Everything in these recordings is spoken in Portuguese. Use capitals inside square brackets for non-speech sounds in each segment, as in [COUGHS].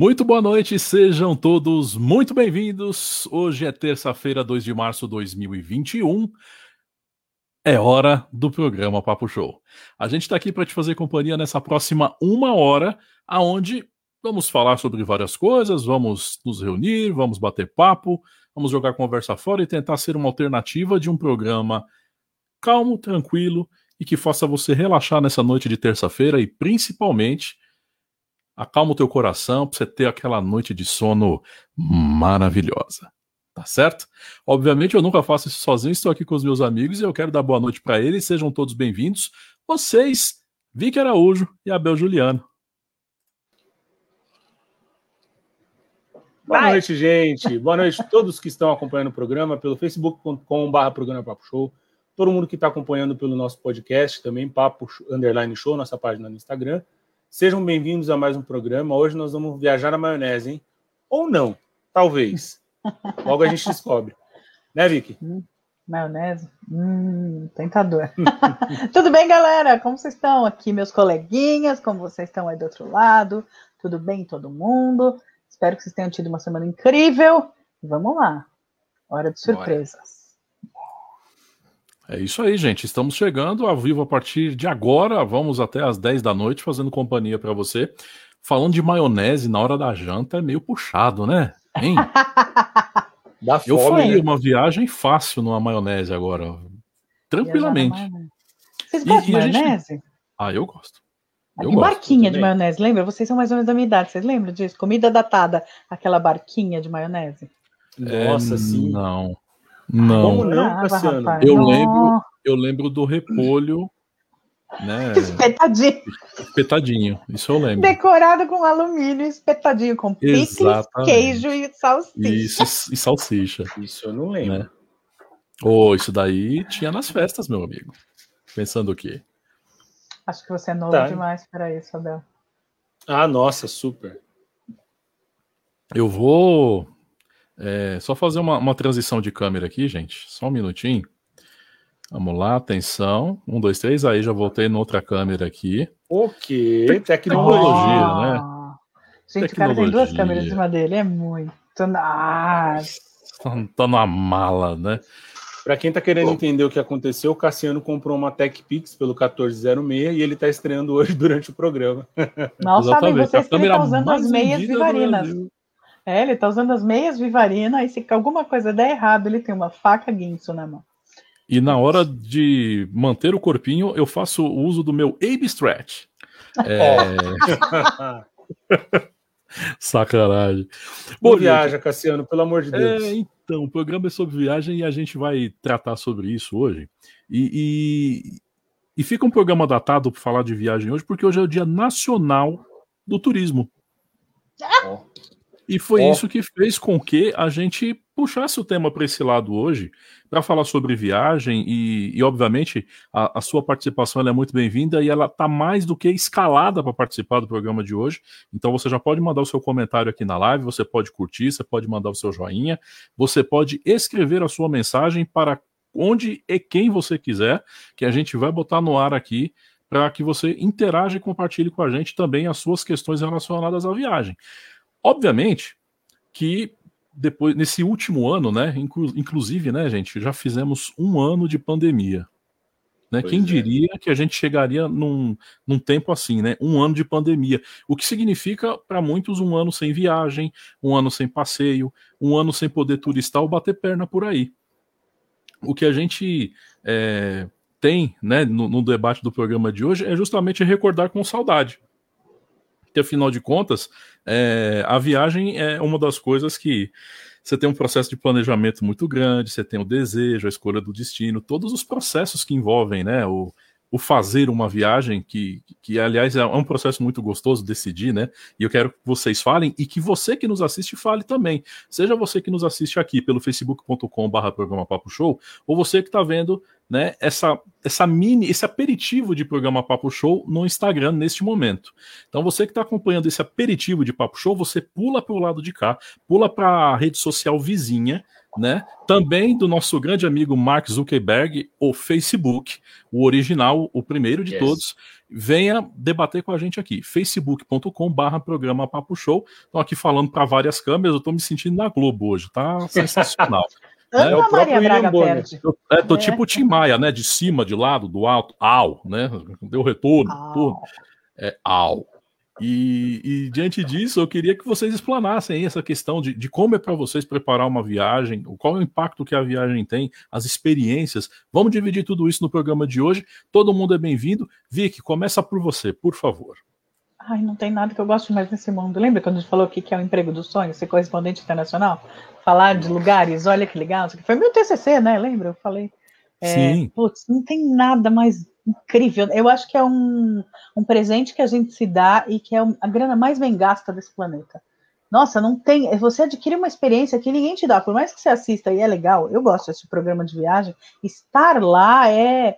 Muito boa noite, sejam todos muito bem-vindos. Hoje é terça-feira, 2 de março de 2021. É hora do programa Papo Show. A gente está aqui para te fazer companhia nessa próxima uma hora, aonde vamos falar sobre várias coisas, vamos nos reunir, vamos bater papo, vamos jogar conversa fora e tentar ser uma alternativa de um programa calmo, tranquilo e que faça você relaxar nessa noite de terça-feira e principalmente acalma o teu coração para você ter aquela noite de sono maravilhosa. Tá certo? Obviamente eu nunca faço isso sozinho, estou aqui com os meus amigos e eu quero dar boa noite para eles, sejam todos bem-vindos. Vocês, Vicky Araújo e Abel Juliano. Boa Vai. noite, gente. Boa noite a todos que estão acompanhando o programa pelo facebook.com.br programa Papo Show. Todo mundo que está acompanhando pelo nosso podcast também, Papo Underline Show, nossa página no Instagram. Sejam bem-vindos a mais um programa. Hoje nós vamos viajar na maionese, hein? Ou não, talvez. Logo a gente descobre. [LAUGHS] Né, Vicky? Hum, maionese? Hum, tentador. [LAUGHS] Tudo bem, galera? Como vocês estão aqui, meus coleguinhas? Como vocês estão aí do outro lado? Tudo bem, todo mundo? Espero que vocês tenham tido uma semana incrível. Vamos lá. Hora de surpresas. É isso aí, gente. Estamos chegando ao vivo a partir de agora. Vamos até às 10 da noite fazendo companhia para você. Falando de maionese na hora da janta é meio puxado, né? Hein? [LAUGHS] Dá Eu fome, faria né? uma viagem fácil numa maionese agora. Tranquilamente. Vocês gostam de maionese? Gente... Ah, eu gosto. Eu e gosto, barquinha de maionese, lembra? Vocês são mais ou menos da minha idade, vocês lembram disso? Comida datada, aquela barquinha de maionese. Nossa, é, sim. Não. Não. Como não, Cassiano? eu lembro, eu lembro do repolho, né? Espetadinho. Espetadinho, isso eu lembro. Decorado com alumínio, espetadinho com picles, queijo e salsicha. Isso, e salsicha. Isso eu não lembro. Né? Oh, isso daí tinha nas festas, meu amigo. Pensando o quê? Acho que você é novo tá. demais para isso, Abel. Ah, nossa, super. Eu vou é, só fazer uma, uma transição de câmera aqui, gente. Só um minutinho. Vamos lá, atenção. Um, dois, três. Aí já voltei noutra câmera aqui. Ok, tecnologia, oh. né? Gente, tecnologia. o cara tem duas câmeras em cima dele. É muito. Ah. Tá numa mala, né? Para quem tá querendo entender o que aconteceu, o Cassiano comprou uma TechPix pelo 1406 e ele tá estreando hoje [LAUGHS] durante o programa. Mal sabem vocês que ele tá usando as meias vivarinas. É, ele tá usando as meias Vivarina, e se alguma coisa der errado, ele tem uma faca guinso na mão. E na hora de manter o corpinho, eu faço o uso do meu Abe Stretch. É... [LAUGHS] Sacanagem. Bom, viaja, Cassiano, pelo amor de Deus. É, então, o programa é sobre viagem e a gente vai tratar sobre isso hoje. E, e, e fica um programa datado para falar de viagem hoje, porque hoje é o Dia Nacional do Turismo. Oh. E foi oh. isso que fez com que a gente puxasse o tema para esse lado hoje, para falar sobre viagem e, e obviamente, a, a, sua participação é muito bem-vinda e ela está mais do que escalada para participar do programa de hoje. Então você já pode mandar o seu comentário aqui na live, você pode curtir, você pode mandar o seu joinha, você pode escrever a sua mensagem para onde e quem você quiser, que a gente vai botar no ar aqui para que você interaja e compartilhe com a gente também as suas questões relacionadas à viagem. Obviamente que depois, nesse último ano, né, inclu, inclusive, né, gente, já fizemos um ano de pandemia. Né? Quem é. diria que a gente chegaria num, num tempo assim, né? Um ano de pandemia. O que significa, para muitos, um ano sem viagem, um ano sem passeio, um ano sem poder turistar ou bater perna por aí. O que a gente é, tem né, no, no debate do programa de hoje é justamente recordar com saudade que afinal de contas, é, a viagem é uma das coisas que você tem um processo de planejamento muito grande, você tem o desejo, a escolha do destino, todos os processos que envolvem, né? O, o fazer uma viagem, que, que aliás é um processo muito gostoso decidir, né? E eu quero que vocês falem e que você que nos assiste fale também. Seja você que nos assiste aqui pelo facebook.com/barra programa Papo Show, ou você que está vendo né, essa, essa mini, esse aperitivo de programa Papo Show no Instagram neste momento. Então você que está acompanhando esse aperitivo de Papo Show, você pula para o lado de cá, pula para a rede social vizinha, né? Também do nosso grande amigo Mark Zuckerberg, o Facebook, o original, o primeiro de yes. todos. Venha debater com a gente aqui, facebook.com/barra programa Papo Show. Estou aqui falando para várias câmeras, eu estou me sentindo na Globo hoje, tá [LAUGHS] sensacional. Ana é, Maria Braga perde. É, tô é. tipo Tim Maia, né? De cima, de lado, do alto, ao, né? Deu retorno, ao. É, ao. E, e, diante disso, eu queria que vocês explanassem essa questão de, de como é para vocês preparar uma viagem, qual é o impacto que a viagem tem, as experiências. Vamos dividir tudo isso no programa de hoje. Todo mundo é bem-vindo. Vicky, começa por você, por favor. Ai, não tem nada que eu goste mais nesse mundo. Lembra quando a gente falou que, que é o emprego do sonho, ser correspondente internacional? Falar de lugares, olha que legal. Foi meu TCC, né? Lembra? Eu falei. É, Sim. Putz, não tem nada mais incrível. Eu acho que é um, um presente que a gente se dá e que é a grana mais bem gasta desse planeta. Nossa, não tem. Você adquire uma experiência que ninguém te dá, por mais que você assista e é legal. Eu gosto desse programa de viagem. Estar lá é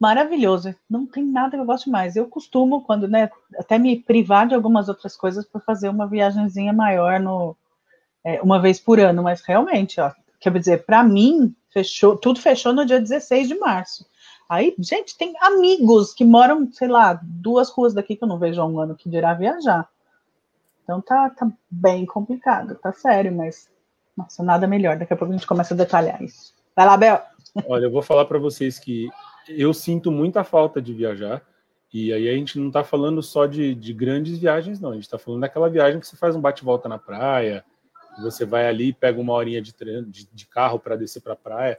maravilhoso. Não tem nada que eu goste mais. Eu costumo, quando, né, até me privar de algumas outras coisas para fazer uma viagemzinha maior no é, uma vez por ano, mas realmente, ó, quer dizer, para mim, fechou, tudo fechou no dia 16 de março. Aí, gente, tem amigos que moram, sei lá, duas ruas daqui que eu não vejo há um ano que dirá viajar. Então tá, tá bem complicado, tá sério, mas nossa, nada melhor. Daqui a pouco a gente começa a detalhar isso. Vai lá, Bel. Olha, eu vou falar para vocês que eu sinto muita falta de viajar. E aí a gente não está falando só de, de, grandes viagens, não. A gente está falando daquela viagem que você faz um bate-volta na praia, você vai ali, pega uma horinha de, de, de carro para descer para a praia.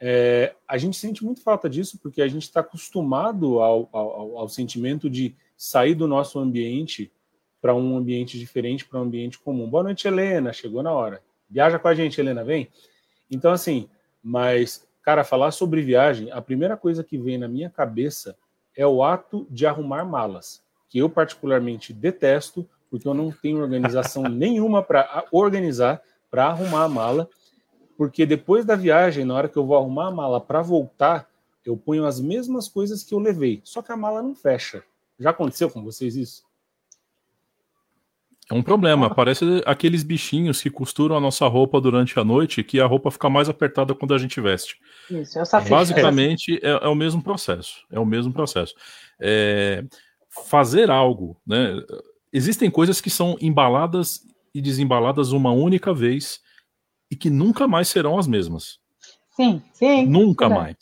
É, a gente sente muito falta disso porque a gente está acostumado ao, ao, ao, sentimento de sair do nosso ambiente para um ambiente diferente, para um ambiente comum. Boa noite, Helena. Chegou na hora. Viaja com a gente, Helena, vem. Então, assim, mas, cara, falar sobre viagem, a primeira coisa que vem na minha cabeça é o ato de arrumar malas, que eu particularmente detesto, porque eu não tenho organização [LAUGHS] nenhuma para organizar, para arrumar a mala porque depois da viagem, na hora que eu vou arrumar a mala para voltar, eu ponho as mesmas coisas que eu levei, só que a mala não fecha. Já aconteceu com vocês isso? É um problema, parece aqueles bichinhos que costuram a nossa roupa durante a noite, que a roupa fica mais apertada quando a gente veste. Isso, eu sabia. Basicamente é, é, o mesmo processo. É o mesmo processo. É, fazer algo, né? Existem coisas que são embaladas e desembaladas uma única vez e que nunca mais serão as mesmas. Sim, sim. Nunca é. mais.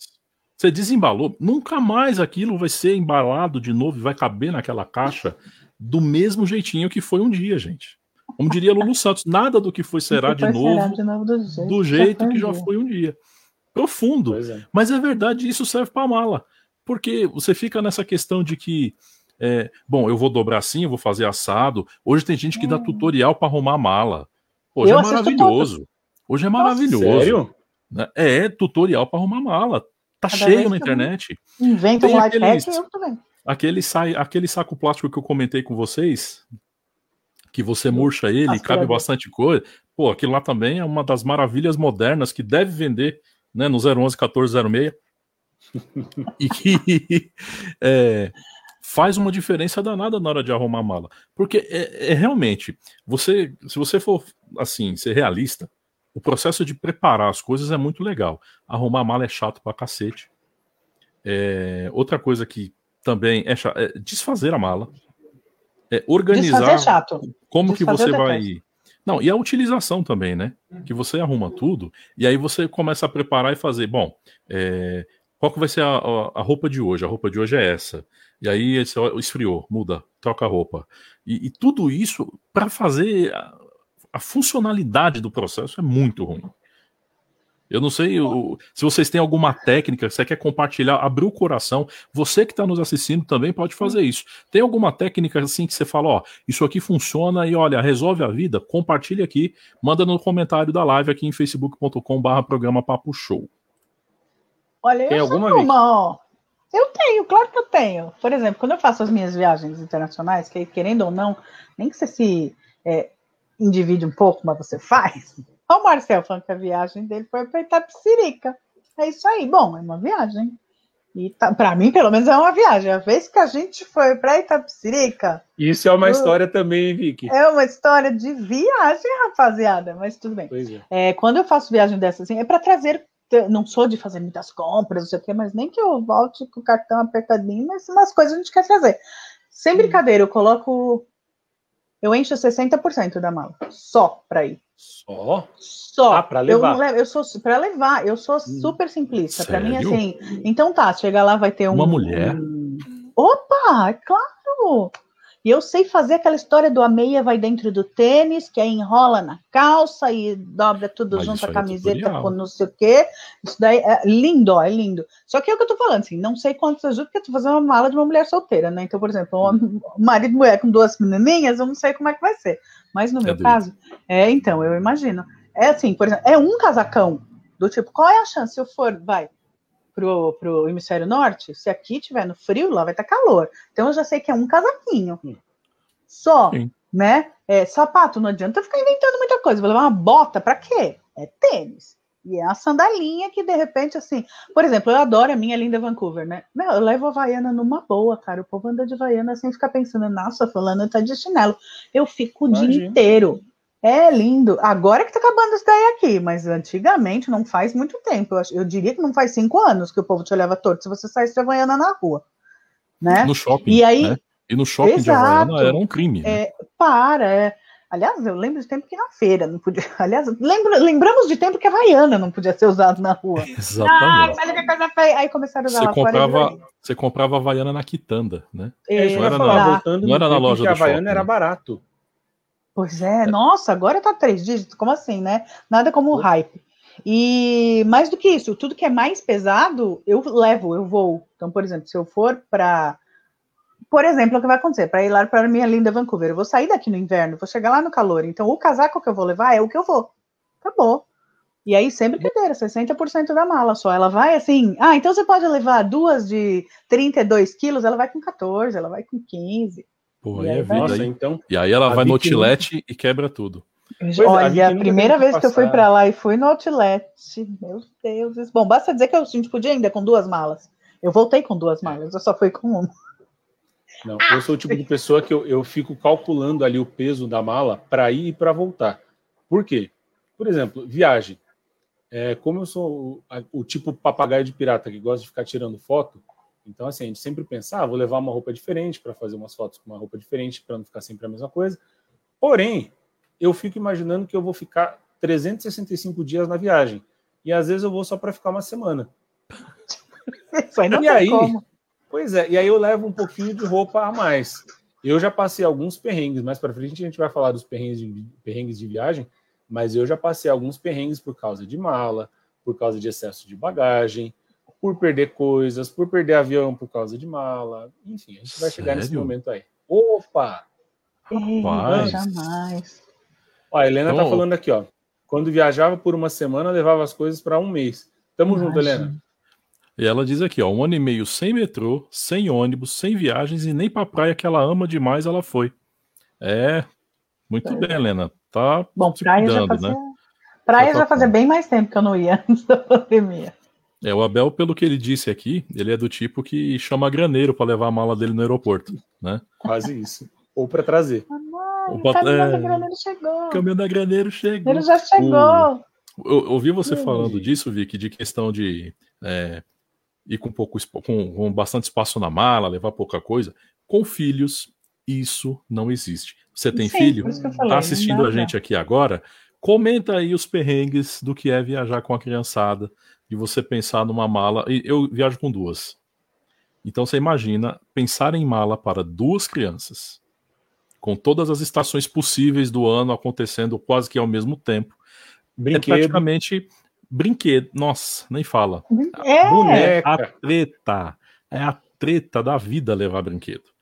Você desembalou, nunca mais aquilo vai ser embalado de novo e vai caber naquela caixa do mesmo jeitinho que foi um dia, gente. Como diria Lulu [LAUGHS] Santos, nada do que foi será, que de, novo, será de, novo, do jeito, do jeito que já foi um dia. Profundo. É. Mas é verdade, isso serve para mala. Porque você fica nessa questão de que, é, bom, eu vou dobrar assim, eu vou fazer assado. Hoje tem gente que dá hum. tutorial para arrumar a mala. Hoje eu é maravilhoso. Hoje é maravilhoso. Nossa, sério? Né? É, tutorial para arrumar mala. Tá Cada cheio na internet. Inventa um aqueles, eu também. Aquele, sai, aquele saco plástico que eu comentei com vocês, que você murcha ele, e cabe bastante coisa. Pô, aquilo lá também é uma das maravilhas modernas que deve vender né, no 011 1406. [LAUGHS] e que é, faz uma diferença danada na hora de arrumar a mala. Porque é, é realmente, você, se você for assim, ser realista, o processo de preparar as coisas é muito legal. Arrumar mala é chato pra cacete. É, outra coisa que também é, chato, é desfazer a mala. É organizar desfazer é chato. como desfazer que você vai. Não, e a utilização também, né? Que você arruma tudo e aí você começa a preparar e fazer. Bom, é, qual que vai ser a, a, roupa de hoje? A roupa de hoje é essa. E aí esfriou, muda, troca a roupa. E, e tudo isso para fazer a funcionalidade do processo é muito ruim. Eu não sei o, se vocês têm alguma técnica, se você quer compartilhar, abrir o coração. Você que está nos assistindo também pode fazer isso. Tem alguma técnica assim que você fala, ó, isso aqui funciona e olha, resolve a vida? Compartilhe aqui, manda no comentário da live aqui em facebook.com/barra programa Papo Show. Olha, Tem eu alguma uma, ó. Eu tenho, claro que eu tenho. Por exemplo, quando eu faço as minhas viagens internacionais, que querendo ou não, nem que você se é, individe um pouco, mas você faz. [LAUGHS] Olha o Marcel falando que a viagem dele foi para Itapsirica. É isso aí. Bom, é uma viagem. E tá, para mim, pelo menos, é uma viagem. A vez que a gente foi para Itapsirica. Isso é uma eu, história também, Vicky. É uma história de viagem, rapaziada. Mas tudo bem. É. É, quando eu faço viagem dessa, assim, é para trazer. Não sou de fazer muitas compras, não sei o quê, mas nem que eu volte com o cartão apertadinho, mas umas coisas a gente quer trazer. Sem brincadeira, eu coloco. Eu encho 60% da mala. Só para ir. Só? Só. Ah, para levar. Eu, eu sou para levar, eu sou hum. super simplista. Para mim, assim. Então tá, chegar lá vai ter um. Uma mulher. Opa, é claro! E eu sei fazer aquela história do a meia vai dentro do tênis, que aí enrola na calça e dobra tudo Mas junto a camiseta com não sei o quê. Isso daí é lindo, ó, é lindo. Só que é o que eu tô falando, assim, não sei quantos ajuda, porque eu tô fazendo uma mala de uma mulher solteira, né? Então, por exemplo, um marido e mulher com duas menininhas, eu não sei como é que vai ser. Mas no é meu caso, é, então, eu imagino. É assim, por exemplo, é um casacão do tipo, qual é a chance se eu for, vai, pro, pro hemisfério norte, se aqui tiver no frio, lá vai estar tá calor. Então eu já sei que é um casaquinho. Hum. Só, Sim. né? É, sapato, não adianta ficar inventando muita coisa. Vou levar uma bota para quê? É tênis. E é a sandalinha que, de repente, assim. Por exemplo, eu adoro a minha linda Vancouver, né? Meu, eu levo a Havaiana numa boa, cara. O povo anda de Havaiana sem ficar pensando, nossa, fulano tá de chinelo. Eu fico o Imagina. dia inteiro. É lindo. Agora que tá acabando isso daí aqui, mas antigamente, não faz muito tempo. Eu, eu diria que não faz cinco anos que o povo te leva torto se você saísse de Havaiana na rua. Né? No shopping. E aí. Né? E no shopping Exato. de Havaiana era um crime. Né? É, para, é. Aliás, eu lembro de tempo que na feira não podia. [LAUGHS] Aliás, lembro, lembramos de tempo que a Havaiana não podia ser usada na rua. [LAUGHS] Exatamente. Ah, que coisa feia. Aí começaram a usar você comprava, Você comprava a Havaiana na quitanda, né? É, não era, falar, na, voltando não era na loja que a Havaiana shopping, era barato. Pois é, nossa, agora tá três dígitos, como assim, né? Nada como o hype. E mais do que isso, tudo que é mais pesado, eu levo, eu vou. Então, por exemplo, se eu for para. Por exemplo, o que vai acontecer? Para ir lá para minha linda Vancouver, eu vou sair daqui no inverno, vou chegar lá no calor. Então, o casaco que eu vou levar é o que eu vou. Acabou. E aí, sempre brincadeira, 60% da mala só. Ela vai assim. Ah, então você pode levar duas de 32 quilos, ela vai com 14, ela vai com 15. Pô, aí, aí é vida. Nossa, aí. Então, e aí ela vai no outlet e quebra tudo. Pois é, Olha, a, a primeira vez que eu fui para lá e fui no outlet, meu Deus. Bom, basta dizer que a gente podia ainda com duas malas. Eu voltei com duas malas, eu só fui com uma. Não, eu sou o tipo de pessoa que eu, eu fico calculando ali o peso da mala para ir e para voltar. Por quê? Por exemplo, viagem. É, como eu sou o, o, tipo papagaio de pirata que gosta de ficar tirando foto, então, assim, a gente sempre pensa, ah, vou levar uma roupa diferente para fazer umas fotos com uma roupa diferente, para não ficar sempre a mesma coisa. Porém, eu fico imaginando que eu vou ficar 365 dias na viagem. E às vezes eu vou só para ficar uma semana. [LAUGHS] e aí, como. pois é, e aí eu levo um pouquinho de roupa a mais. Eu já passei alguns perrengues, mais para frente a gente vai falar dos perrengues de, perrengues de viagem, mas eu já passei alguns perrengues por causa de mala, por causa de excesso de bagagem, por perder coisas, por perder avião por causa de mala. Enfim, a gente vai chegar nesse momento aí. Opa! Rapaz. Jamais. Ó, a Helena tá então... tá falando aqui, ó. Quando viajava por uma semana, levava as coisas para um mês. Tamo Imagina. junto, Helena. E ela diz aqui, ó, um ano e meio sem metrô, sem ônibus, sem viagens e nem pra praia que ela ama demais ela foi. É, muito é. bem, Helena. Tá Bom, praia cuidando, já fazia... né? Praia já, tá fazia bem mais tempo que eu não ia [LAUGHS] antes da pandemia. É, o Abel, pelo que ele disse aqui, ele é do tipo que chama graneiro para levar a mala dele no aeroporto, né? Quase isso. Ou para trazer. Mamãe, o caminhão é... da graneiro chegou. O caminhão da graneiro chegou. Ele já chegou. O... Eu ouvi você falando disso, Vicky, de questão de é, ir com, pouco, com, com bastante espaço na mala, levar pouca coisa. Com filhos, isso não existe. Você tem Sim, filho? Está assistindo a gente aqui agora? Comenta aí os perrengues do que é viajar com a criançada de você pensar numa mala. Eu viajo com duas. Então você imagina pensar em mala para duas crianças, com todas as estações possíveis do ano acontecendo quase que ao mesmo tempo. É Brinquedo. É praticamente brinquedo. Nossa, nem fala. É. Boneca. A treta. É a treta da vida levar brinquedo.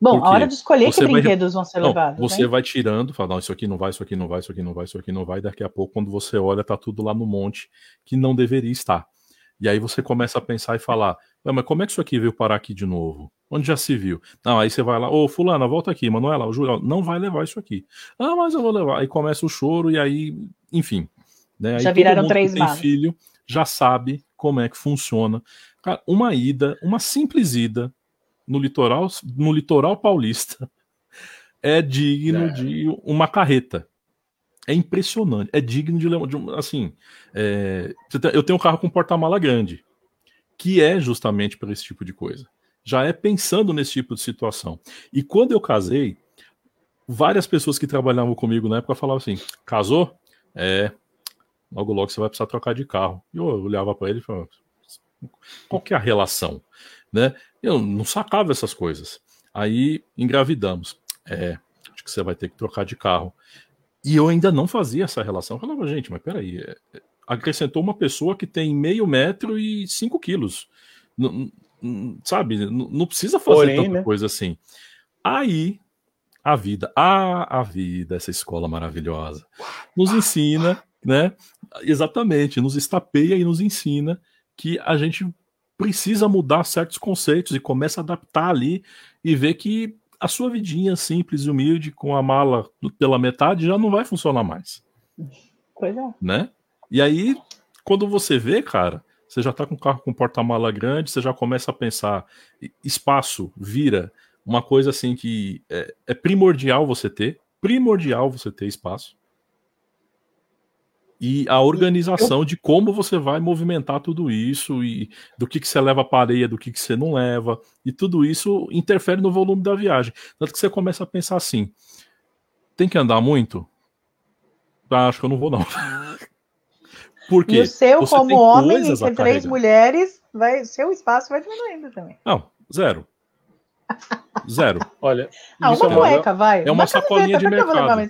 Bom, a hora de escolher que brinquedos vai... vão ser não, levados. Você né? vai tirando, fala, não, isso aqui não vai, isso aqui não vai, isso aqui não vai, isso aqui não vai. Daqui a pouco, quando você olha, tá tudo lá no monte que não deveria estar. E aí você começa a pensar e falar, mas como é que isso aqui veio parar aqui de novo? Onde já se viu? Não, aí você vai lá, ô fulana, volta aqui, Manuela, o Júlio não vai levar isso aqui. Ah, mas eu vou levar. Aí começa o choro e aí, enfim. Né? Aí já viraram três tem filho, já sabe como é que funciona. Cara, uma ida, uma simples ida no litoral, no litoral paulista é digno é. de uma carreta. É impressionante, é digno de, de assim, é, eu tenho um carro com porta-mala grande, que é justamente para esse tipo de coisa. Já é pensando nesse tipo de situação. E quando eu casei, várias pessoas que trabalhavam comigo na época falavam assim: casou? É, logo logo você vai precisar trocar de carro. E eu olhava para ele e falava: qual que é a relação? Né? Eu não sacava essas coisas. Aí engravidamos. É, acho que você vai ter que trocar de carro. E eu ainda não fazia essa relação. Eu falava, gente, mas peraí, é, é, acrescentou uma pessoa que tem meio metro e cinco quilos. N sabe, não precisa fazer Porém, tanta né? coisa assim. Aí a vida, ah, a vida, essa escola maravilhosa, nos ensina, né? Exatamente, nos estapeia e nos ensina que a gente precisa mudar certos conceitos e começa a adaptar ali e ver que a sua vidinha simples e humilde com a mala pela metade já não vai funcionar mais. Pois é. Né? E aí, quando você vê, cara, você já tá com o carro com porta-mala grande, você já começa a pensar, espaço vira uma coisa assim que é, é primordial você ter, primordial você ter espaço. E a organização de como você vai movimentar tudo isso e do que, que você leva para areia, do que, que você não leva, e tudo isso interfere no volume da viagem. Tanto que você começa a pensar assim: tem que andar muito? Ah, acho que eu não vou, não. [LAUGHS] Porque e o seu, como homem, entre três mulheres, vai, seu espaço vai diminuindo também. Não, zero. Zero. Olha. Ah, uma é cueca, vai. É uma, uma sacolinha de mercado.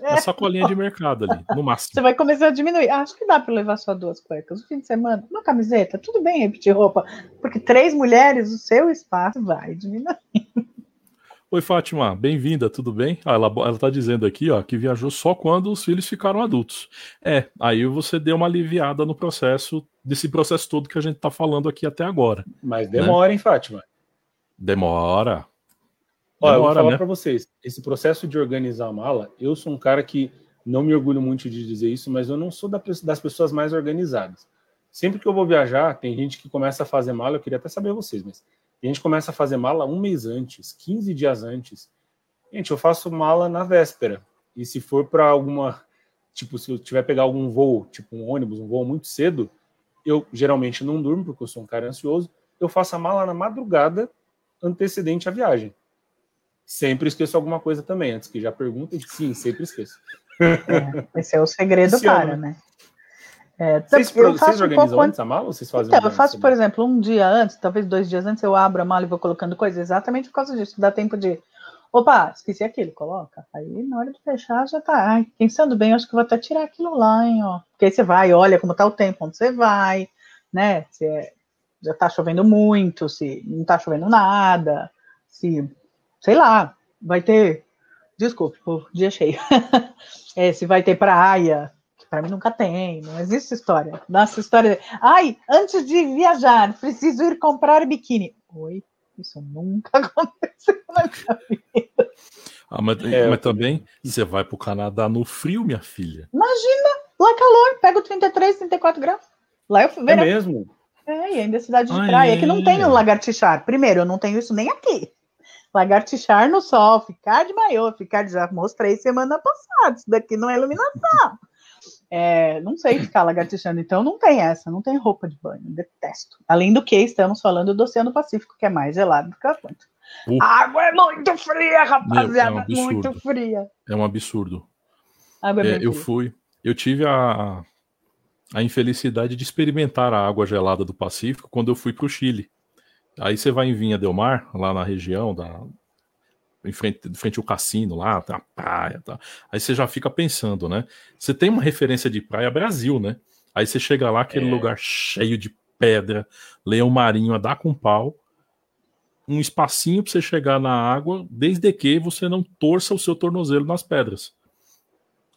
É. Uma sacolinha de mercado ali, no máximo. Você vai começar a diminuir. Ah, acho que dá para levar só duas cuecas. No fim de semana, uma camiseta, tudo bem repetir roupa. Porque três mulheres, o seu espaço vai diminuir. Oi, Fátima, bem-vinda, tudo bem? Ah, ela, ela tá dizendo aqui, ó, que viajou só quando os filhos ficaram adultos. É, aí você deu uma aliviada no processo, desse processo todo que a gente tá falando aqui até agora. Mas demora, né? hein, Fátima? Demora. Olha, eu vou falar né? para vocês, esse processo de organizar a mala, eu sou um cara que não me orgulho muito de dizer isso, mas eu não sou das pessoas mais organizadas. Sempre que eu vou viajar, tem gente que começa a fazer mala, eu queria até saber vocês, mas a gente começa a fazer mala um mês antes, 15 dias antes. Gente, eu faço mala na véspera. E se for para alguma, tipo, se eu tiver pegar algum voo, tipo um ônibus, um voo muito cedo, eu geralmente não durmo porque eu sou um cara ansioso. Eu faço a mala na madrugada antecedente à viagem. Sempre esqueço alguma coisa também, antes que já perguntem. Sim, sempre esqueço. É, esse é o segredo para, né? É, vocês, eu vocês organizam um antes a mala ou vocês fazem Então, eu faço, por exemplo, um dia antes, talvez dois dias antes, eu abro a mala e vou colocando coisas exatamente por causa disso. Dá tempo de. Opa, esqueci aquilo, coloca. Aí na hora de fechar já tá. Ai, pensando bem, acho que vou até tirar aquilo lá, hein, ó. Porque aí você vai, olha como tá o tempo, onde você vai, né? Se é está chovendo muito, se não está chovendo nada, se, sei lá, vai ter, desculpe, por dia cheio, [LAUGHS] é, se vai ter praia, que para mim nunca tem, não existe história. Nossa história, ai, antes de viajar, preciso ir comprar biquíni. Oi, isso nunca [LAUGHS] aconteceu na minha vida. Ah, mas, é, mas também você vai para o Canadá no frio, minha filha. Imagina, lá é calor, pego 33, 34 graus. Lá eu É mesmo? É, e ainda é cidade de Ai, praia, é que não tem o lagartixar. Primeiro, eu não tenho isso nem aqui. Lagartixar no sol, ficar de maiô, ficar de. Já mostrei semana passada, isso daqui não é iluminação. É, não sei ficar lagartixando, então não tem essa, não tem roupa de banho, detesto. Além do que, estamos falando do Oceano Pacífico, que é mais gelado do que o Atlântico. Uh. A água é muito fria, rapaziada, Meu, é um muito fria. É um absurdo. É, é eu fui, eu tive a, a infelicidade de experimentar a água gelada do Pacífico quando eu fui para o Chile. Aí você vai em Vinha Del Mar, lá na região da em frente, frente ao cassino lá, tem a praia, tá. Aí você já fica pensando, né? Você tem uma referência de praia Brasil, né? Aí você chega lá aquele é. lugar cheio de pedra, leão marinho a dar com pau, um espacinho para você chegar na água, desde que você não torça o seu tornozelo nas pedras.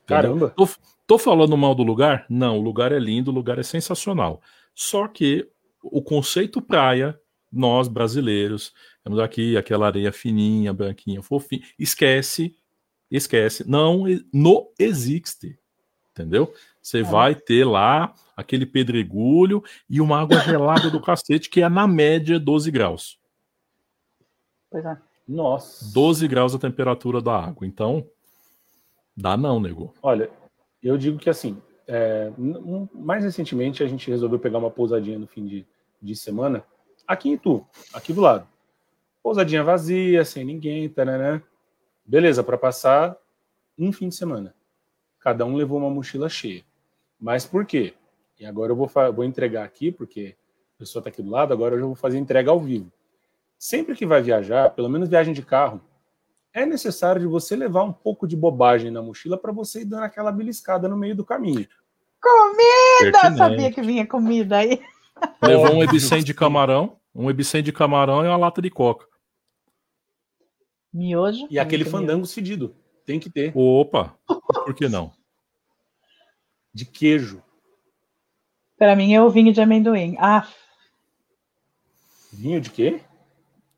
Caramba. Tô, tô, falando mal do lugar? Não, o lugar é lindo, o lugar é sensacional. Só que o conceito praia, nós brasileiros, temos aqui aquela areia fininha, branquinha, fofinha. Esquece, esquece. Não, não existe. Entendeu? Você é. vai ter lá aquele pedregulho e uma água [COUGHS] gelada do cacete, que é na média 12 graus. Pois é. Nossa. 12 graus a temperatura da água. Então, dá não, nego. Olha, eu digo que assim, é, mais recentemente a gente resolveu pegar uma pousadinha no fim de, de semana aqui em Itu, aqui do lado. Pousadinha vazia, sem ninguém, taranã. Beleza, para passar um fim de semana. Cada um levou uma mochila cheia. Mas por quê? E agora eu vou, vou entregar aqui, porque a pessoa está aqui do lado, agora eu vou fazer entrega ao vivo. Sempre que vai viajar, pelo menos viagem de carro, é necessário de você levar um pouco de bobagem na mochila para você ir dando aquela beliscada no meio do caminho. Comida! Pertinente. Sabia que vinha comida aí. [LAUGHS] Levou um ebicem de camarão, um ebicem de camarão e uma lata de coca. Miojo. E aquele fandango miojo. cedido. Tem que ter. Opa! Por que não? [LAUGHS] De queijo. Para mim é o vinho de amendoim. Ah. Vinho de quê?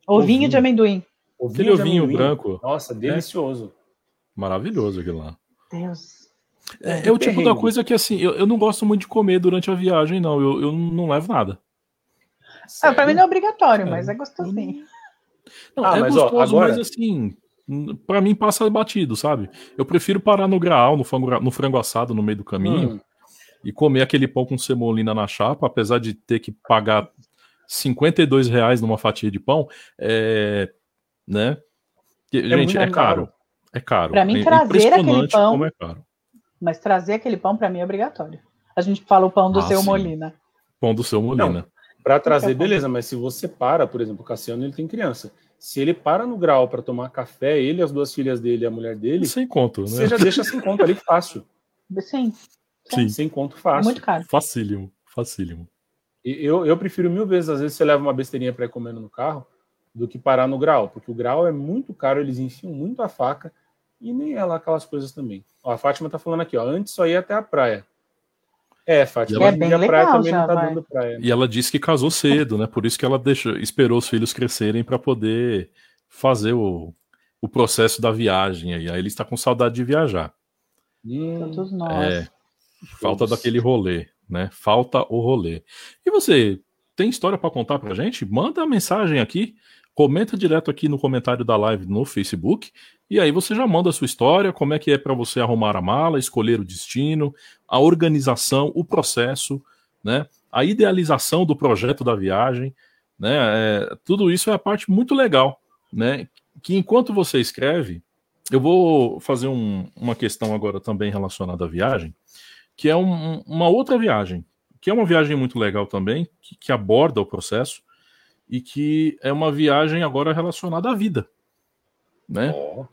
Ovinho de amendoim. Ovinho Aquele ovinho branco. Nossa, delicioso. É. Maravilhoso aquilo lá. Deus. É, é o tipo da coisa que, assim, eu, eu não gosto muito de comer durante a viagem, não. Eu, eu não levo nada. Ah, pra mim não é obrigatório, é. mas é gostosinho. Não, ah, é mas, gostoso, ó, agora... mas assim, para mim passa batido, sabe? Eu prefiro parar no graal, no frango, no frango assado no meio do caminho hum. e comer aquele pão com semolina na chapa, apesar de ter que pagar 52 reais numa fatia de pão, é, né? É gente, é caro. É caro. Para mim, é trazer aquele pão. É mas trazer aquele pão, para mim, é obrigatório. A gente fala o pão do ah, seu sim. Molina. Pão do seu Molina. Para trazer, beleza, mas se você para, por exemplo, o Cassiano ele tem criança. Se ele para no grau para tomar café, ele, as duas filhas dele e a mulher dele. Sem conto, né? Você já deixa sem conto ali fácil. Sim. Sim. Sem conto fácil. É muito caro. Facílimo, facílimo. Eu, eu prefiro mil vezes, às vezes, você leva uma besteirinha para ir comendo no carro do que parar no grau, porque o grau é muito caro, eles enfiam muito a faca e nem é lá aquelas coisas também. Ó, a Fátima tá falando aqui, ó, antes só ia até a praia. É, Fátima, é bem a praia também já, não tá vai. dando praia. Né? E ela disse que casou cedo, né? Por isso que ela deixou, esperou os filhos crescerem para poder fazer o, o processo da viagem. E aí ele está com saudade de viajar. Hum, Todos nós. É, falta daquele rolê né? Falta o rolê. E você tem história para contar pra gente? Manda a mensagem aqui, comenta direto aqui no comentário da live no Facebook, e aí você já manda a sua história, como é que é para você arrumar a mala, escolher o destino, a organização, o processo, né? A idealização do projeto da viagem, né? É, tudo isso é a parte muito legal, né? Que enquanto você escreve, eu vou fazer um, uma questão agora também relacionada à viagem que é um, uma outra viagem, que é uma viagem muito legal também, que, que, aborda o processo e que é uma viagem agora relacionada à vida, né? Oh.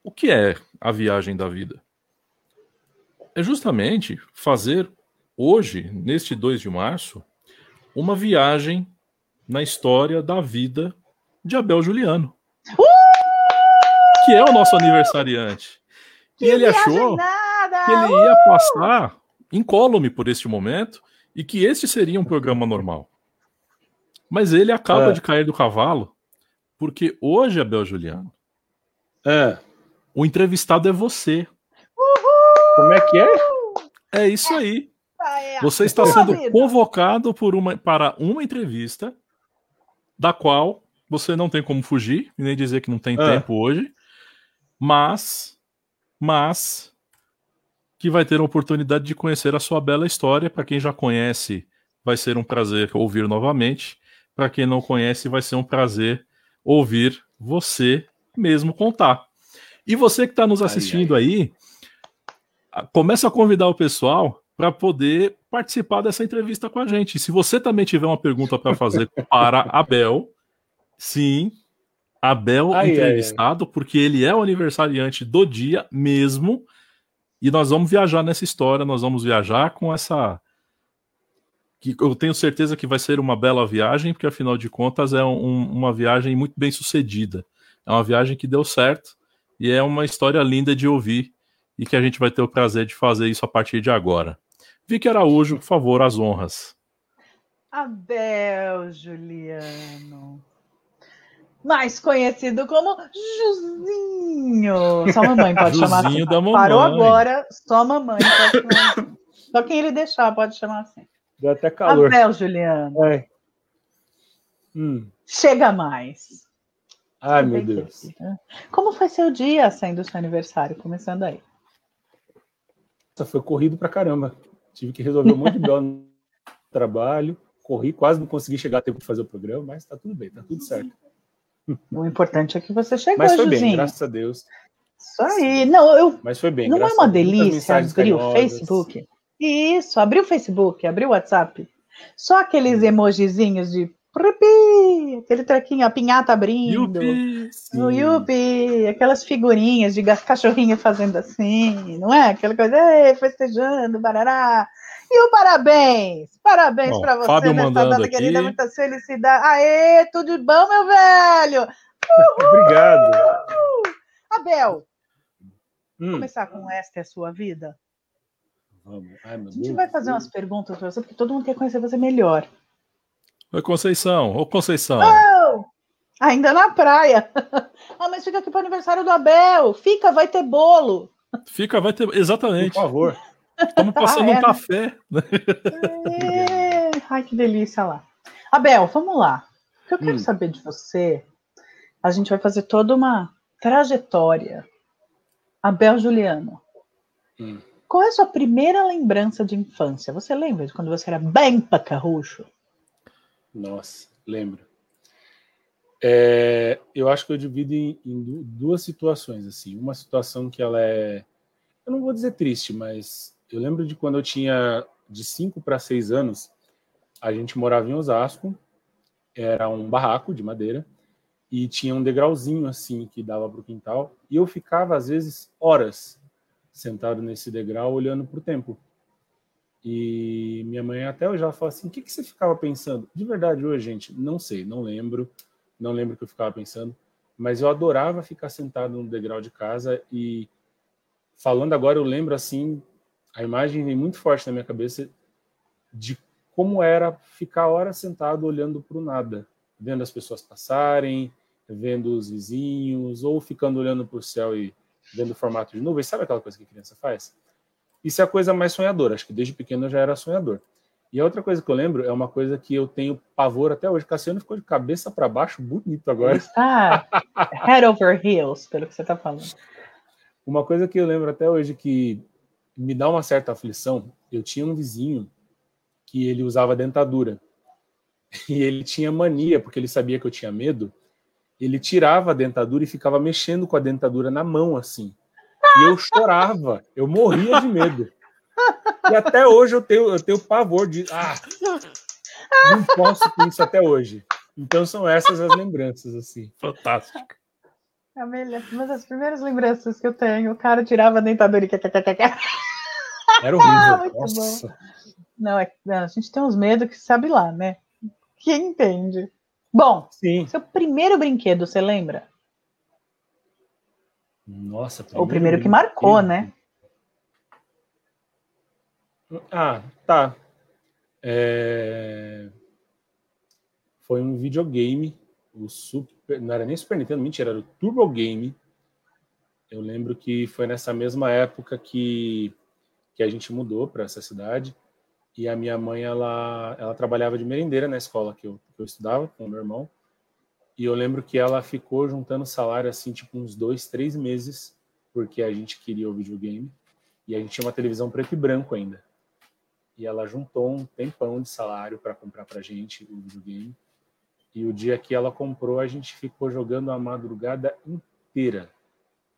O que é a viagem da vida? É justamente fazer hoje, neste 2 de março, uma viagem na história da vida de Abel Juliano, uh! que é o nosso aniversariante. Que e ele achou nada. que ele ia passar incólume por este momento e que este seria um programa normal. Mas ele acaba é. de cair do cavalo porque hoje, Abel Juliano, é. o entrevistado é você. Uhul! Como é que é? É isso aí. Você está sendo convocado por uma, para uma entrevista da qual você não tem como fugir, nem dizer que não tem é. tempo hoje, mas, mas que vai ter a oportunidade de conhecer a sua bela história. Para quem já conhece, vai ser um prazer ouvir novamente. Para quem não conhece, vai ser um prazer ouvir você mesmo contar. E você que está nos assistindo ai, ai. aí, começa a convidar o pessoal para poder participar dessa entrevista com a gente. Se você também tiver uma pergunta para fazer [LAUGHS] para Abel, sim, Abel ai, entrevistado, porque ele é o aniversariante do dia mesmo. E nós vamos viajar nessa história, nós vamos viajar com essa. Que eu tenho certeza que vai ser uma bela viagem, porque afinal de contas é um, uma viagem muito bem sucedida. É uma viagem que deu certo e é uma história linda de ouvir e que a gente vai ter o prazer de fazer isso a partir de agora. Vicky Araújo, por favor, as honras. Abel Juliano mais conhecido como Juzinho. Juzinho, só mamãe pode [LAUGHS] chamar assim. Da mamãe. Parou agora, só mamãe pode chamar assim. Só quem ele deixar pode chamar assim. Deu até calor. Abel, Juliano. É. Hum. Chega mais. Ai, meu Deus. Como foi seu dia sendo seu aniversário? Começando aí. Nossa, foi corrido pra caramba. Tive que resolver um monte de [LAUGHS] no trabalho. Corri, quase não consegui chegar a tempo de fazer o programa, mas tá tudo bem, tá tudo certo. O importante é que você chegou, Mas foi Juzinho. bem, graças a Deus. Isso aí. Não, eu, Mas foi bem. não é graças uma a Deus. Muitas delícia abrir o. Facebook? Isso, abrir o Facebook, abrir o WhatsApp. Só aqueles emojizinhos de Yupi, aquele trequinho, a pinhata abrindo. Yupi! O Yupi, aquelas figurinhas de cachorrinho fazendo assim, não é? Aquela coisa, "Ei, festejando, barará. E o parabéns! Parabéns para você Fábio nessa mandando data aqui. querida, muitas felicidades. Aê, tudo de bom, meu velho! Obrigado. Abel, Hum, começar com esta é a sua vida? Vamos. A gente vai fazer umas perguntas para você, porque todo mundo quer conhecer você melhor. Oi, Conceição. Ô, Conceição. Oh, ainda na praia. [LAUGHS] ah, mas fica aqui para o aniversário do Abel. Fica, vai ter bolo. Fica, vai ter. Por Exatamente. favor. Estamos passando Ah, é, um café. É, Ai, que delícia lá. Abel, vamos lá. O que eu quero Hum. saber de você, a gente vai fazer toda uma trajetória. Abel Juliano, Hum. Qual é a sua primeira lembrança de infância? Você lembra de quando você era bem pacarrucho? Nossa, lembro. É, eu acho que eu divido em, em du- duas situações assim. Uma situação que ela é, eu não vou dizer triste, mas eu lembro de quando eu tinha de 5 para 6 anos, a gente morava em Osasco, era um barraco de madeira e tinha um degrauzinho assim que dava para o quintal e eu ficava às vezes horas sentado nesse degrau olhando para o tempo. E minha mãe até ela fala assim: o que, que você ficava pensando? De verdade, hoje, gente, não sei, não lembro, não lembro o que eu ficava pensando, mas eu adorava ficar sentado no degrau de casa e falando agora, eu lembro assim, a imagem vem muito forte na minha cabeça de como era ficar horas sentado olhando para o nada, vendo as pessoas passarem, vendo os vizinhos, ou ficando olhando para o céu e vendo o formato de nuvem. Sabe aquela coisa que a criança faz? Isso é a coisa mais sonhadora. Acho que desde pequeno eu já era sonhador. E a outra coisa que eu lembro é uma coisa que eu tenho pavor até hoje. Cassiano ficou de cabeça para baixo, bonito agora. Está head over heels, pelo que você está falando. Uma coisa que eu lembro até hoje que me dá uma certa aflição. Eu tinha um vizinho que ele usava dentadura. E ele tinha mania, porque ele sabia que eu tinha medo. Ele tirava a dentadura e ficava mexendo com a dentadura na mão, assim. E eu chorava, eu morria de medo. E até hoje eu tenho, eu tenho pavor de. Ah, não posso com isso até hoje. Então são essas as lembranças, assim. Fantástico. É a melhor- Mas as primeiras lembranças que eu tenho, o cara tirava a dentadura e... Era horrível. Ah, muito Nossa. Não, é, não, a gente tem uns medos que sabe lá, né? Quem entende? Bom, Sim. seu primeiro brinquedo, você lembra? Nossa. o primeiro que marcou, né? Ah, tá. É, Foi um videogame, o Super... não era nem Super Nintendo, mentira, era o Turbo Game. Eu lembro que foi nessa mesma época que, que a gente mudou para essa cidade e a minha mãe ela, ela trabalhava de merendeira na escola que eu, que eu estudava com o meu irmão. E eu lembro que ela ficou juntando salário assim, tipo, uns dois, três meses, porque a gente queria o videogame. E a gente tinha uma televisão preto e branco ainda. E ela juntou um tempão de salário para comprar pra gente o videogame. E o dia que ela comprou, a gente ficou jogando a madrugada inteira.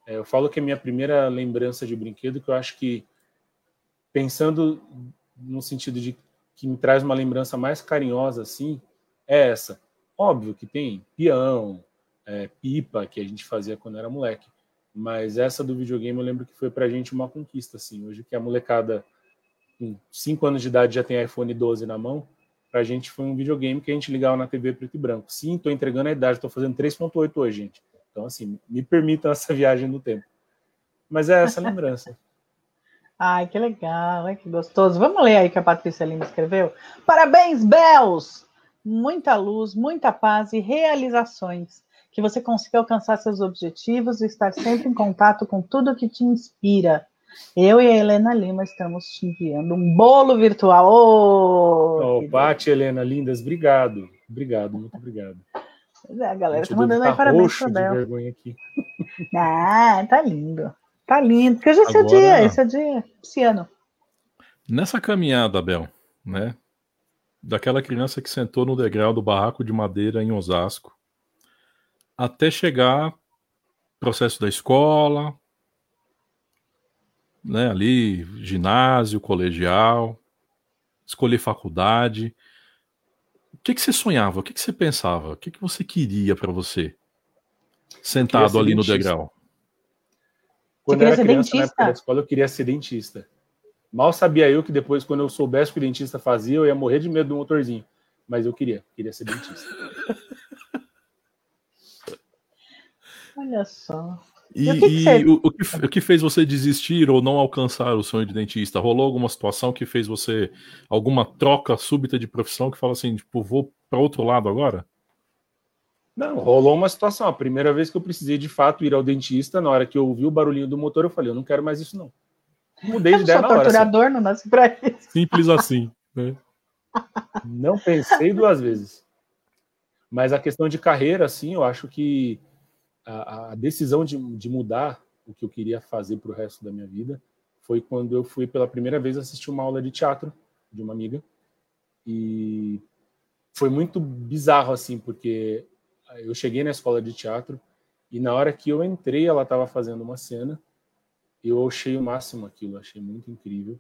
É, eu falo que a minha primeira lembrança de brinquedo, que eu acho que, pensando no sentido de que me traz uma lembrança mais carinhosa, assim, é essa. Óbvio que tem peão, é, pipa, que a gente fazia quando era moleque. Mas essa do videogame eu lembro que foi pra gente uma conquista, assim. Hoje que a molecada com 5 anos de idade já tem iPhone 12 na mão, pra gente foi um videogame que a gente ligava na TV preto e branco. Sim, tô entregando a idade, tô fazendo 3.8 hoje, gente. Então, assim, me permitam essa [LAUGHS] viagem no tempo. Mas é essa lembrança. Ai, que legal, ai, que gostoso. Vamos ler aí o que a Patrícia Lima escreveu. Parabéns, Bells! Muita luz, muita paz e realizações. que você consiga alcançar seus objetivos e estar sempre em contato com tudo que te inspira. Eu e a Helena Lima estamos te enviando um bolo virtual. Oh, oh Paty, Helena, lindas, obrigado. Obrigado, muito obrigado. Pois é, a galera tá mandando aí parabéns pra Bel. aqui. [LAUGHS] Ah, tá lindo. Tá lindo. Porque hoje é seu dia, esse é o dia, esse ano. Nessa caminhada, Bel, né? Daquela criança que sentou no degrau do barraco de madeira em Osasco, até chegar processo da escola, né, ali, ginásio, colegial, escolher faculdade. O que, que você sonhava? O que, que você pensava? O que, que você queria para você? Sentado ali no degrau. Quando eu era criança, dentista? na época da escola, eu queria ser dentista. Mal sabia eu que depois, quando eu soubesse o que o dentista fazia, eu ia morrer de medo do motorzinho. Mas eu queria, queria ser dentista. Olha só. E, e, o, que, e o, o, que, o, que, fez você desistir ou não alcançar o sonho de dentista? Rolou alguma situação que fez você alguma troca súbita de profissão que fala assim, tipo, vou para outro lado agora? Não, rolou uma situação. A primeira vez que eu precisei de fato ir ao dentista, na hora que eu ouvi o barulhinho do motor, eu falei, eu não quero mais isso não. Mudei de ideia na hora. torturador assim. não nasce para isso. Simples assim. Né? [LAUGHS] Não pensei duas vezes. Mas a questão de carreira, assim, eu acho que a, a decisão de, de mudar o que eu queria fazer para o resto da minha vida foi quando eu fui pela primeira vez assistir uma aula de teatro de uma amiga e foi muito bizarro assim porque eu cheguei na escola de teatro e na hora que eu entrei ela estava fazendo uma cena eu achei o máximo aquilo achei muito incrível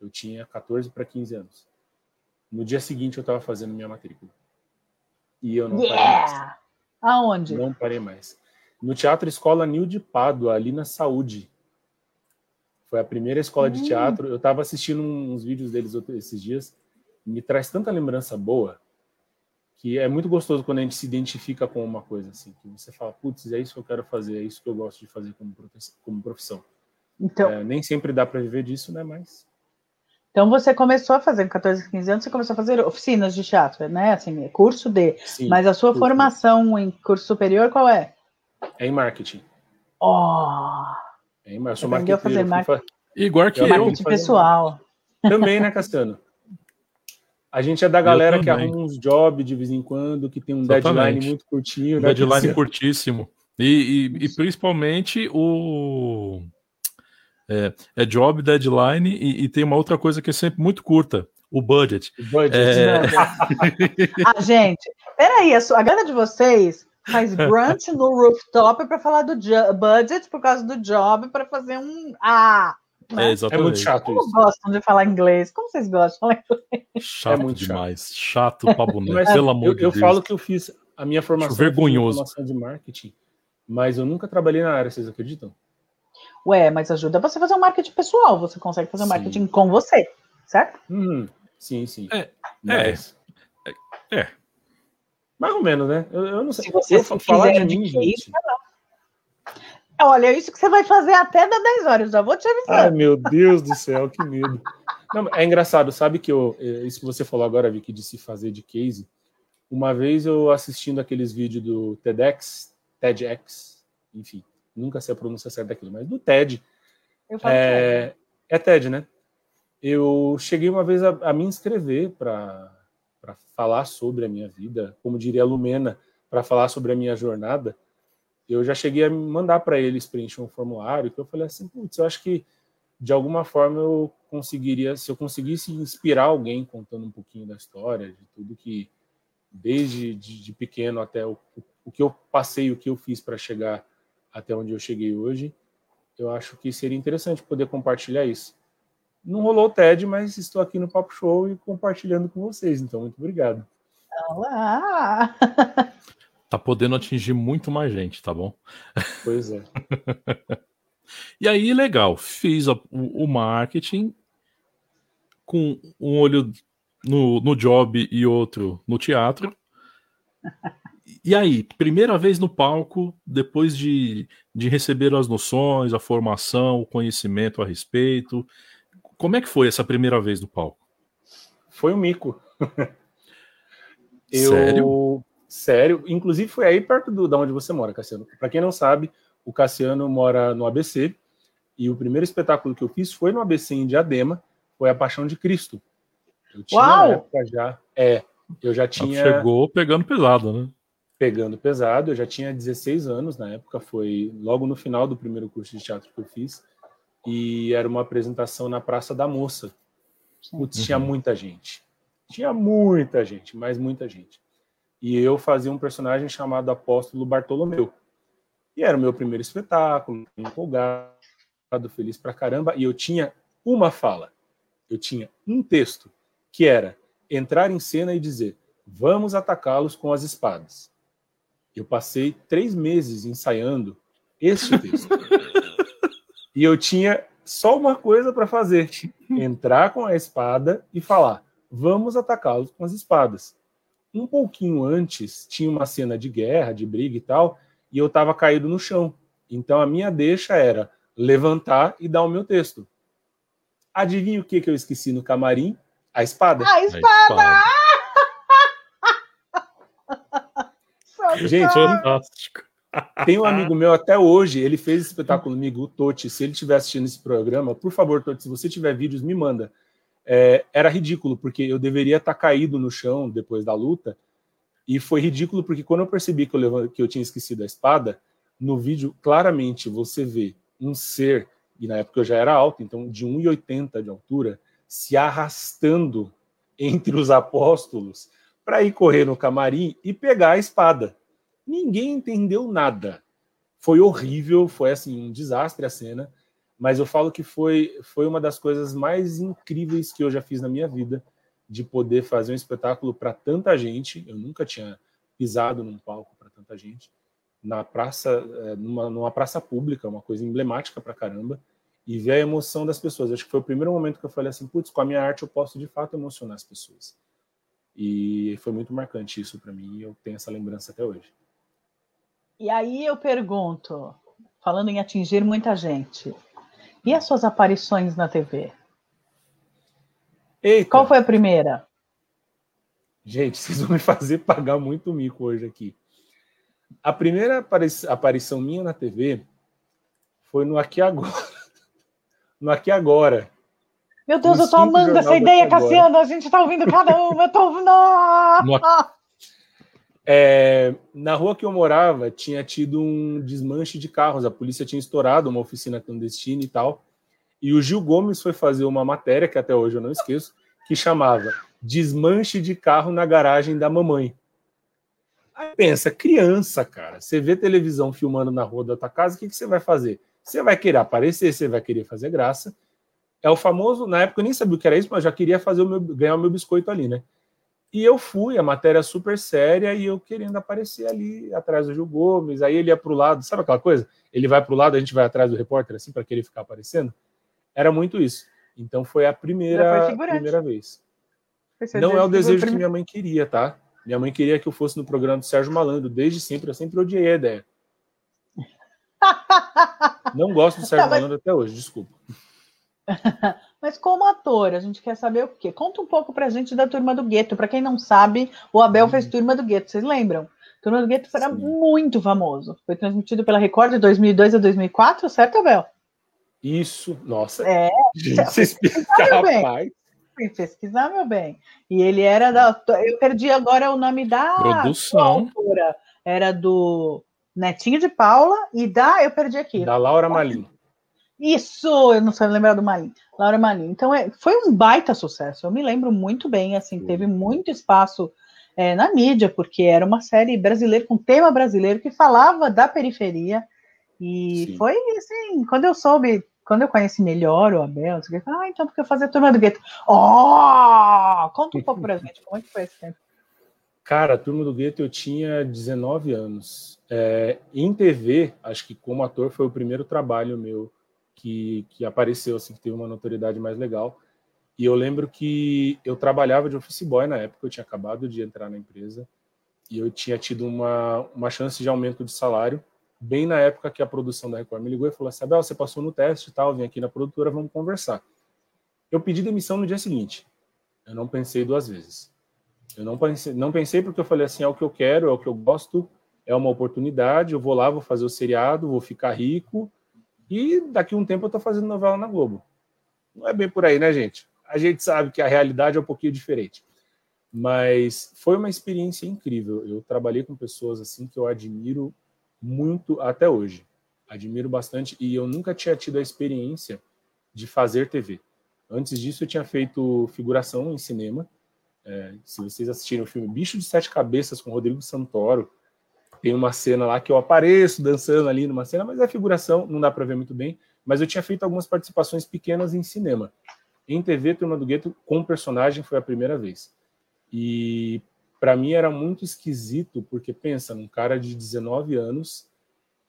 eu tinha 14 para 15 anos no dia seguinte eu estava fazendo minha matrícula e eu não yeah! parei mais aonde não parei mais no Teatro Escola Nil de Pádua, ali na Saúde. Foi a primeira escola de hum. teatro. Eu estava assistindo uns vídeos deles esses dias. Me traz tanta lembrança boa que é muito gostoso quando a gente se identifica com uma coisa assim, que você fala, putz, é isso que eu quero fazer, é isso que eu gosto de fazer como profissão. Então, é, nem sempre dá para viver disso, né? Mas então você começou a fazer, com 14, 15 anos, você começou a fazer oficinas de teatro, né? Assim, curso de. Sim, Mas a sua formação em curso superior qual é? É em marketing. Oh! É em marketing. Eu sou fazer marketing. Igual que eu. Marketing pessoal. Também, né, Cassiano? A gente é da galera que arruma uns jobs de vez em quando, que tem um Exatamente. deadline muito curtinho. Né, deadline curtíssimo. E, e, e, principalmente o. É, é job, deadline, e, e, tem uma outra coisa que é sempre muito curta: o budget. O budget. É... [LAUGHS] ah, gente, peraí, a, sua, a grana de vocês faz [LAUGHS] brunch no rooftop para falar do budget por causa do job para fazer um ah né? é, é, muito chato Como isso. gostam de falar inglês? Como vocês gostam de falar inglês? Chato é muito demais. Chato, chato pra boneco, pelo amor eu, de Deus. Eu falo que eu fiz a minha formação, vergonhoso. formação de marketing, mas eu nunca trabalhei na área, vocês acreditam? Ué, mas ajuda você a fazer um marketing pessoal. Você consegue fazer um marketing com você, certo? Uhum. Sim, sim. É, mas... é, é. Mais ou menos, né? Eu, eu não sei. Se você eu falar de mim, gente. Olha, isso que você vai fazer até das 10 horas, já vou te avisar. Ai, meu Deus do céu, que medo. Não, é engraçado, sabe que eu, é, isso que você falou agora, Vicky, de se fazer de case. Uma vez eu assistindo aqueles vídeos do TEDx, TEDx, enfim, nunca sei a pronúncia certa daquilo, mas do TED. É, TED. é TED, né? Eu cheguei uma vez a, a me inscrever para falar sobre a minha vida, como diria a Lumena, para falar sobre a minha jornada, eu já cheguei a mandar para eles preencher um formulário que eu falei assim, putz, eu acho que de alguma forma eu conseguiria, se eu conseguisse inspirar alguém contando um pouquinho da história, de tudo que, desde de, de pequeno até o, o que eu passei, o que eu fiz para chegar até onde eu cheguei hoje, eu acho que seria interessante poder compartilhar isso. Não rolou o TED, mas estou aqui no Papo Show e compartilhando com vocês. Então, muito obrigado. Olá! [LAUGHS] Tá podendo atingir muito mais gente, tá bom? Pois é. [LAUGHS] e aí, legal. Fiz o, o, marketing com um olho no, no job e outro no teatro. E aí, primeira vez no palco, depois de, de receber as noções, a formação, o conhecimento a respeito, como é que foi essa primeira vez no palco? Foi um mico. [LAUGHS] eu... Sério? Sério. Inclusive foi aí perto do, da onde você mora, Cassiano. Para quem não sabe, o Cassiano mora no ABC e o primeiro espetáculo que eu fiz foi no ABC em Diadema, foi a Paixão de Cristo. Eu tinha Uau! na época já, é, eu já tinha chegou pegando pesado, né? Pegando pesado, eu já tinha 16 anos na época, foi logo no final do primeiro curso de teatro que eu fiz e era uma apresentação na Praça da Moça. Putz, uhum. tinha muita gente. Tinha muita gente, mas muita gente. E eu fazia um personagem chamado Apóstolo Bartolomeu. E era o meu primeiro espetáculo, empolgado, feliz pra caramba. E eu tinha uma fala. Eu tinha um texto, que era entrar em cena e dizer: Vamos atacá-los com as espadas. Eu passei três meses ensaiando esse texto. e eu tinha só uma coisa para fazer: entrar com a espada e falar: Vamos atacá-los com as espadas um pouquinho antes tinha uma cena de guerra, de briga e tal, e eu estava caído no chão. Então a minha deixa era levantar e dar o meu texto. Adivinha o que, que eu esqueci no camarim? A espada. A espada! [LAUGHS] Gente, fantástico. Tem um [LAUGHS] amigo meu até hoje, ele fez esse espetáculo comigo, o Toti. Se ele estiver assistindo esse programa, por favor, Toti, se você tiver vídeos, me manda é, era ridículo, porque eu deveria estar caído no chão depois da luta, e foi ridículo porque quando eu percebi que eu, que eu tinha esquecido a espada, no vídeo, claramente você vê um ser, e na época eu já era alto, então de 1,80 de altura, se arrastando entre os apóstolos para ir correr no camarim e pegar a espada. Ninguém entendeu nada. Foi horrível, foi assim um desastre a cena mas eu falo que foi, foi uma das coisas mais incríveis que eu já fiz na minha vida, de poder fazer um espetáculo para tanta gente. Eu nunca tinha pisado num palco para tanta gente, na praça, é, numa, numa praça pública, uma coisa emblemática para caramba, e ver a emoção das pessoas. Acho que foi o primeiro momento que eu falei assim, putz, com a minha arte eu posso de fato emocionar as pessoas. E foi muito marcante isso para mim, e eu tenho essa lembrança até hoje. E aí eu pergunto, falando em atingir muita gente, e as suas aparições na TV? Eita. Qual foi a primeira? Gente, [LAUGHS] vocês vão me fazer pagar muito mico hoje aqui. A primeira aparição minha na TV foi no Aqui Agora. [LAUGHS] No Aqui Agora. Meu Deus, eu tô amando essa ideia, Cassiano. A gente tá ouvindo cada uma. Eu tô ouvindo. [LAUGHS] É, na rua que eu morava, tinha tido um desmanche de carros. A polícia tinha estourado uma oficina clandestina e tal. E o Gil Gomes foi fazer uma matéria, que até hoje eu não esqueço, que chamava Desmanche de carro na garagem da mamãe. Aí pensa, criança, cara, você vê televisão filmando na rua da tua casa, o que, que você vai fazer? Você vai querer aparecer, você vai querer fazer graça. É o famoso, na época eu nem sabia o que era isso, mas já queria fazer o meu, ganhar o meu biscoito ali, né? E eu fui, a matéria super séria, e eu querendo aparecer ali atrás do Gil Gomes. Aí ele ia para o lado, sabe aquela coisa? Ele vai para o lado, a gente vai atrás do repórter, assim, para querer ficar aparecendo. Era muito isso. Então foi a primeira, primeira vez. Não é o desejo que minha mãe queria, tá? Minha mãe queria que eu fosse no programa do Sérgio Malandro, desde sempre. Eu sempre odiei a ideia. [LAUGHS] Não gosto do Sérgio tá, Malandro até hoje, desculpa. [LAUGHS] Mas como ator, a gente quer saber o quê? Conta um pouco pra gente da Turma do Gueto. Para quem não sabe, o Abel fez uhum. Turma do Gueto, vocês lembram? Turma do Gueto era Sim. muito famoso. Foi transmitido pela Record de 2002 a 2004, certo, Abel? Isso, nossa. É, você explica, rapaz. Fui pesquisar, meu bem. E ele era da. Eu perdi agora o nome da produção. Autora. Era do Netinho de Paula e da. Eu perdi aqui. Da Laura Malim. Isso, eu não sei lembrar do Malim. Laura Malim. Então, é, foi um baita sucesso. Eu me lembro muito bem, assim, teve muito espaço é, na mídia, porque era uma série brasileira, com tema brasileiro, que falava da periferia. E Sim. foi assim, quando eu soube, quando eu conheci melhor o Abel, eu falei, ah, então porque eu fazia a turma do gueto. Oh! Conta um pouco pra gente, como é que foi esse tempo? Cara, a turma do gueto eu tinha 19 anos. É, em TV, acho que como ator foi o primeiro trabalho meu que, que apareceu, assim, que teve uma notoriedade mais legal. E eu lembro que eu trabalhava de office boy na época, eu tinha acabado de entrar na empresa e eu tinha tido uma, uma chance de aumento de salário, bem na época que a produção da Record me ligou e falou assim: Abel, você passou no teste e tal, vem aqui na produtora, vamos conversar. Eu pedi demissão no dia seguinte. Eu não pensei duas vezes. Eu não pensei, não pensei porque eu falei assim, é o que eu quero, é o que eu gosto, é uma oportunidade, eu vou lá, vou fazer o seriado, vou ficar rico, e daqui a um tempo eu estou fazendo novela na Globo. Não é bem por aí, né, gente? A gente sabe que a realidade é um pouquinho diferente. Mas foi uma experiência incrível. Eu trabalhei com pessoas assim que eu admiro muito até hoje. Admiro bastante e eu nunca tinha tido a experiência de fazer TV. Antes disso, eu tinha feito figuração em cinema. É, se vocês assistiram o filme Bicho de Sete Cabeças com Rodrigo Santoro, tem uma cena lá que eu apareço dançando ali numa cena, mas é figuração, não dá para ver muito bem. Mas eu tinha feito algumas participações pequenas em cinema. Em TV, Turma do Gueto, com personagem, foi a primeira vez. E para mim era muito esquisito, porque pensa num cara de 19 anos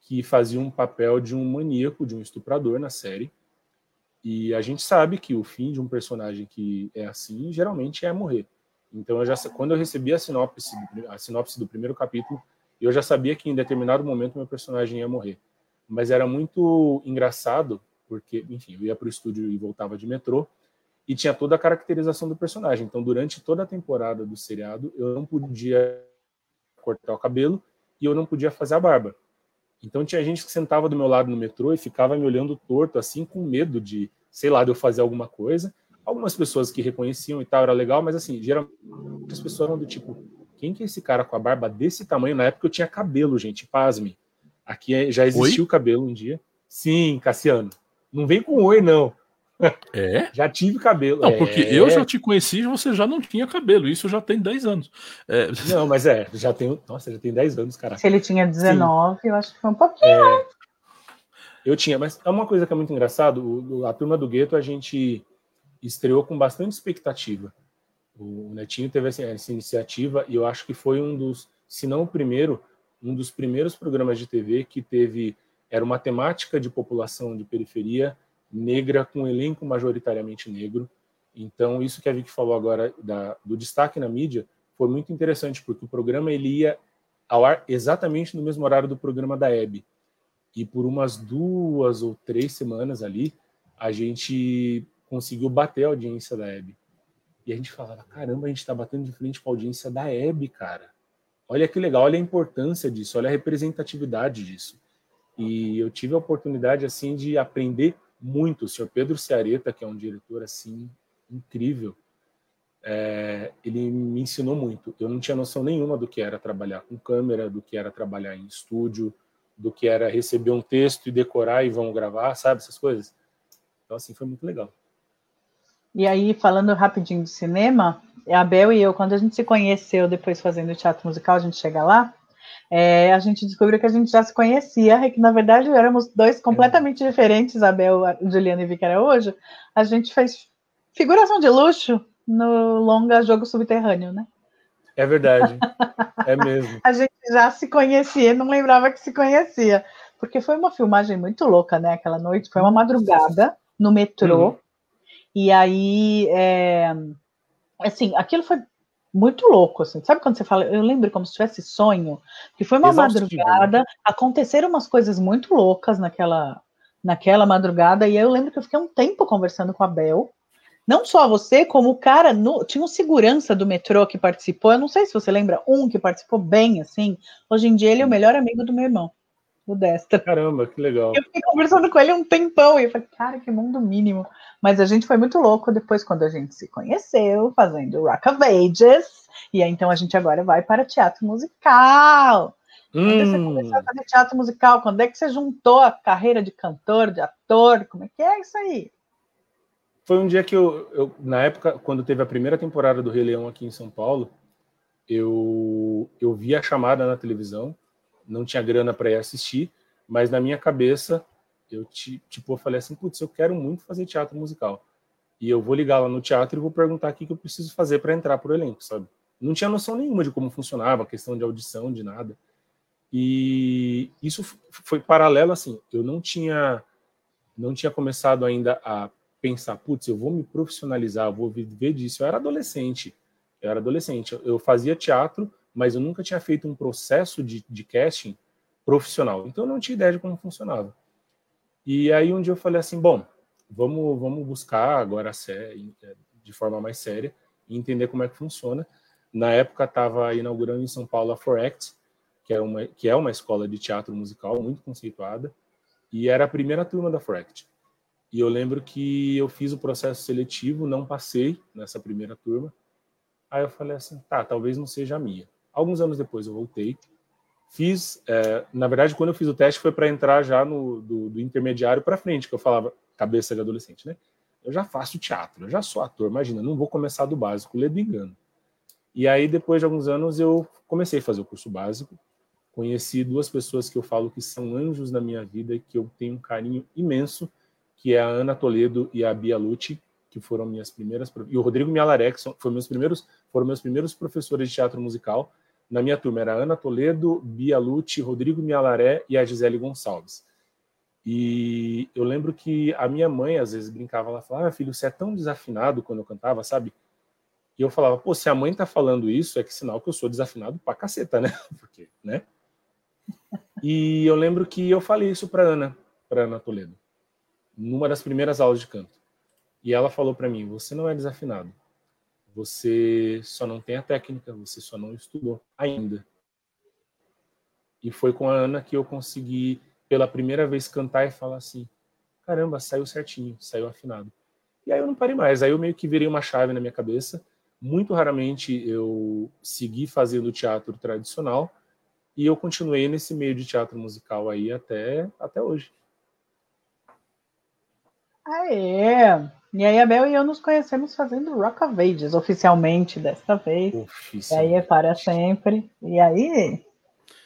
que fazia um papel de um maníaco, de um estuprador na série. E a gente sabe que o fim de um personagem que é assim geralmente é morrer. Então, eu já, quando eu recebi a sinopse, a sinopse do primeiro capítulo, eu já sabia que em determinado momento meu personagem ia morrer. Mas era muito engraçado, porque, enfim, eu ia para o estúdio e voltava de metrô, e tinha toda a caracterização do personagem. Então, durante toda a temporada do seriado, eu não podia cortar o cabelo e eu não podia fazer a barba. Então, tinha gente que sentava do meu lado no metrô e ficava me olhando torto, assim, com medo de, sei lá, de eu fazer alguma coisa. Algumas pessoas que reconheciam e tal, era legal, mas, assim, geralmente as pessoas eram do tipo, quem que é esse cara com a barba desse tamanho? Na época eu tinha cabelo, gente, pasme. Aqui é, já existiu oi? cabelo um dia. Sim, Cassiano. Não vem com oi, não. É? [LAUGHS] Já tive cabelo. Não, porque é. eu já te conheci e você já não tinha cabelo. Isso já tem 10 anos. É... Não, mas é, já tenho. Nossa, já tem 10 anos, cara. Se ele tinha 19, Sim. eu acho que foi um pouquinho. É... Eu tinha, mas é uma coisa que é muito engraçado. A turma do gueto a gente estreou com bastante expectativa. O Netinho teve essa iniciativa e eu acho que foi um dos, se não o primeiro, um dos primeiros programas de TV que teve era uma temática de população de periferia negra com um elenco majoritariamente negro. Então, isso que a Vicky falou agora da, do destaque na mídia foi muito interessante, porque o programa ele ia ao ar exatamente no mesmo horário do programa da Hebe. E por umas duas ou três semanas ali, a gente conseguiu bater a audiência da Hebe. E a gente falava, caramba, a gente está batendo de frente com a audiência da Hebe, cara. Olha que legal, olha a importância disso, olha a representatividade disso. E eu tive a oportunidade, assim, de aprender muito. O senhor Pedro Ceareta, que é um diretor assim incrível, é, ele me ensinou muito. Eu não tinha noção nenhuma do que era trabalhar com câmera, do que era trabalhar em estúdio, do que era receber um texto e decorar e vão gravar, sabe essas coisas. Então assim foi muito legal. E aí falando rapidinho de cinema, a Bel e eu quando a gente se conheceu depois fazendo teatro musical, a gente chega lá é, a gente descobriu que a gente já se conhecia e que, na verdade, éramos dois completamente é. diferentes, Isabel, Juliana e Vicky hoje. A gente fez figuração de luxo no longa Jogo Subterrâneo, né? É verdade. é mesmo. [LAUGHS] A gente já se conhecia, não lembrava que se conhecia. Porque foi uma filmagem muito louca, né? Aquela noite, foi uma madrugada no metrô. Uhum. E aí, é, assim, aquilo foi muito louco, assim. Sabe quando você fala, eu lembro como se tivesse sonho, que foi uma Exaustivo. madrugada, aconteceram umas coisas muito loucas naquela naquela madrugada, e aí eu lembro que eu fiquei um tempo conversando com a Bel, não só você, como o cara, no, tinha um segurança do metrô que participou, eu não sei se você lembra, um que participou bem, assim, hoje em dia ele é o melhor amigo do meu irmão, o Desta. Caramba, que legal. Eu fiquei conversando com ele um tempão, e eu falei, cara, que mundo mínimo. Mas a gente foi muito louco depois quando a gente se conheceu, fazendo Rock of Ages. E aí, então a gente agora vai para teatro musical. Quando hum. você começou a fazer teatro musical? Quando é que você juntou a carreira de cantor, de ator? Como é que é isso aí? Foi um dia que eu, eu na época, quando teve a primeira temporada do Rei Leão aqui em São Paulo, eu, eu vi a chamada na televisão, não tinha grana para ir assistir, mas na minha cabeça eu tipo eu falei assim, putz, eu quero muito fazer teatro musical. E eu vou ligar lá no teatro e vou perguntar o que, eu preciso fazer para entrar pro elenco, sabe? Não tinha noção nenhuma de como funcionava, questão de audição, de nada. E isso foi paralelo assim, eu não tinha não tinha começado ainda a pensar, putz, eu vou me profissionalizar, vou viver disso. Eu era adolescente, eu era adolescente, eu fazia teatro, mas eu nunca tinha feito um processo de, de casting profissional, então eu não tinha ideia de como funcionava. E aí um dia eu falei assim, bom, vamos, vamos buscar agora série, de forma mais séria e entender como é que funciona. Na época estava inaugurando em São Paulo a Foract, que é uma que é uma escola de teatro musical muito conceituada, e era a primeira turma da Foract. E eu lembro que eu fiz o processo seletivo, não passei nessa primeira turma. Aí eu falei assim, tá, talvez não seja a minha. Alguns anos depois eu voltei, fiz, é, na verdade, quando eu fiz o teste foi para entrar já no do, do intermediário para frente, que eu falava cabeça de adolescente, né? Eu já faço teatro, eu já sou ator, imagina, não vou começar do básico, lê do engano. E aí, depois de alguns anos, eu comecei a fazer o curso básico, conheci duas pessoas que eu falo que são anjos na minha vida e que eu tenho um carinho imenso, que é a Ana Toledo e a Bia Lucci, que foram minhas primeiras e o Rodrigo Mialaré, que foram meus primeiros foram meus primeiros professores de teatro musical. Na minha turma era Ana Toledo, Bia Lucci, Rodrigo Mialaré e a Gisele Gonçalves. E eu lembro que a minha mãe às vezes brincava, ela falava: ah, "Filho, você é tão desafinado quando eu cantava, sabe?" E eu falava: "Pô, se a mãe tá falando isso, é que sinal que eu sou desafinado pra caceta, né?" [LAUGHS] Porque, né? E eu lembro que eu falei isso para Ana, para Ana Toledo, numa das primeiras aulas de canto. E ela falou para mim: "Você não é desafinado. Você só não tem a técnica, você só não estudou ainda." E foi com a Ana que eu consegui pela primeira vez cantar e falar assim: "Caramba, saiu certinho, saiu afinado." E aí eu não parei mais. Aí eu meio que virei uma chave na minha cabeça. Muito raramente eu segui fazendo teatro tradicional e eu continuei nesse meio de teatro musical aí até, até hoje. Aê! E aí a Bel e eu nos conhecemos fazendo Rock of Ages, oficialmente desta vez. E aí é para sempre. E aí.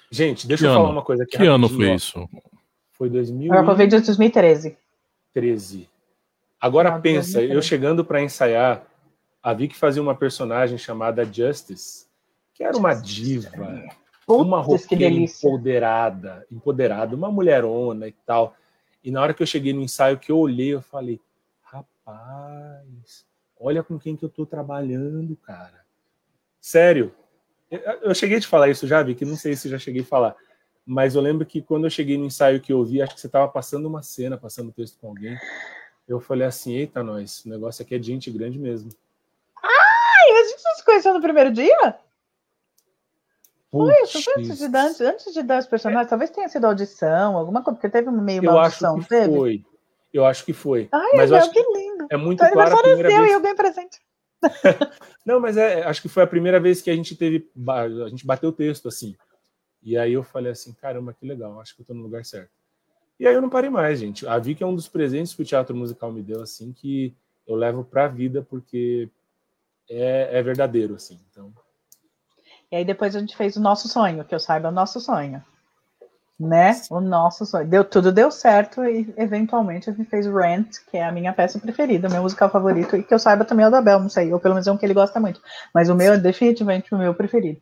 Gente, deixa que eu ano? falar uma coisa aqui. Que ano foi isso? Foi 2000. Rock of Ages 2013. 13. Agora ah, pensa, 2013. eu chegando para ensaiar, a Vicky fazia uma personagem chamada Justice, que era uma diva, Putz, uma roqueira empoderada, empoderada, uma mulherona e tal. E na hora que eu cheguei no ensaio, que eu olhei, eu falei, rapaz, olha com quem que eu tô trabalhando, cara. Sério. Eu cheguei a te falar isso já, vi que não sei se já cheguei a falar. Mas eu lembro que quando eu cheguei no ensaio que eu vi, acho que você estava passando uma cena, passando texto com alguém. Eu falei assim, eita, nós, o negócio aqui é de gente grande mesmo. Ai, a gente não se conheceu no primeiro dia? Foi, foi antes de, dar, antes de dar os personagens, é. talvez tenha sido audição, alguma coisa, porque teve meio uma eu audição, acho que teve? Foi. Eu acho que foi. Ai, mas eu acho que lindo. É muito então, claro a primeira seu, vez. E eu ganhei presente. [LAUGHS] Não, mas é, acho que foi a primeira vez que a gente teve, a gente bateu o texto assim. E aí eu falei assim, caramba, que legal, acho que eu tô no lugar certo. E aí eu não parei mais, gente. A Vicky é um dos presentes que o teatro musical me deu, assim, que eu levo pra vida porque é, é verdadeiro, assim. Então, e aí depois a gente fez o nosso sonho, que eu saiba o nosso sonho. Né? O nosso sonho. Deu, tudo deu certo e eventualmente gente fez Rent, que é a minha peça preferida, meu musical favorito, e que eu saiba também é o do Abel, não sei, ou pelo menos é um que ele gosta muito. Mas o meu é definitivamente o meu preferido.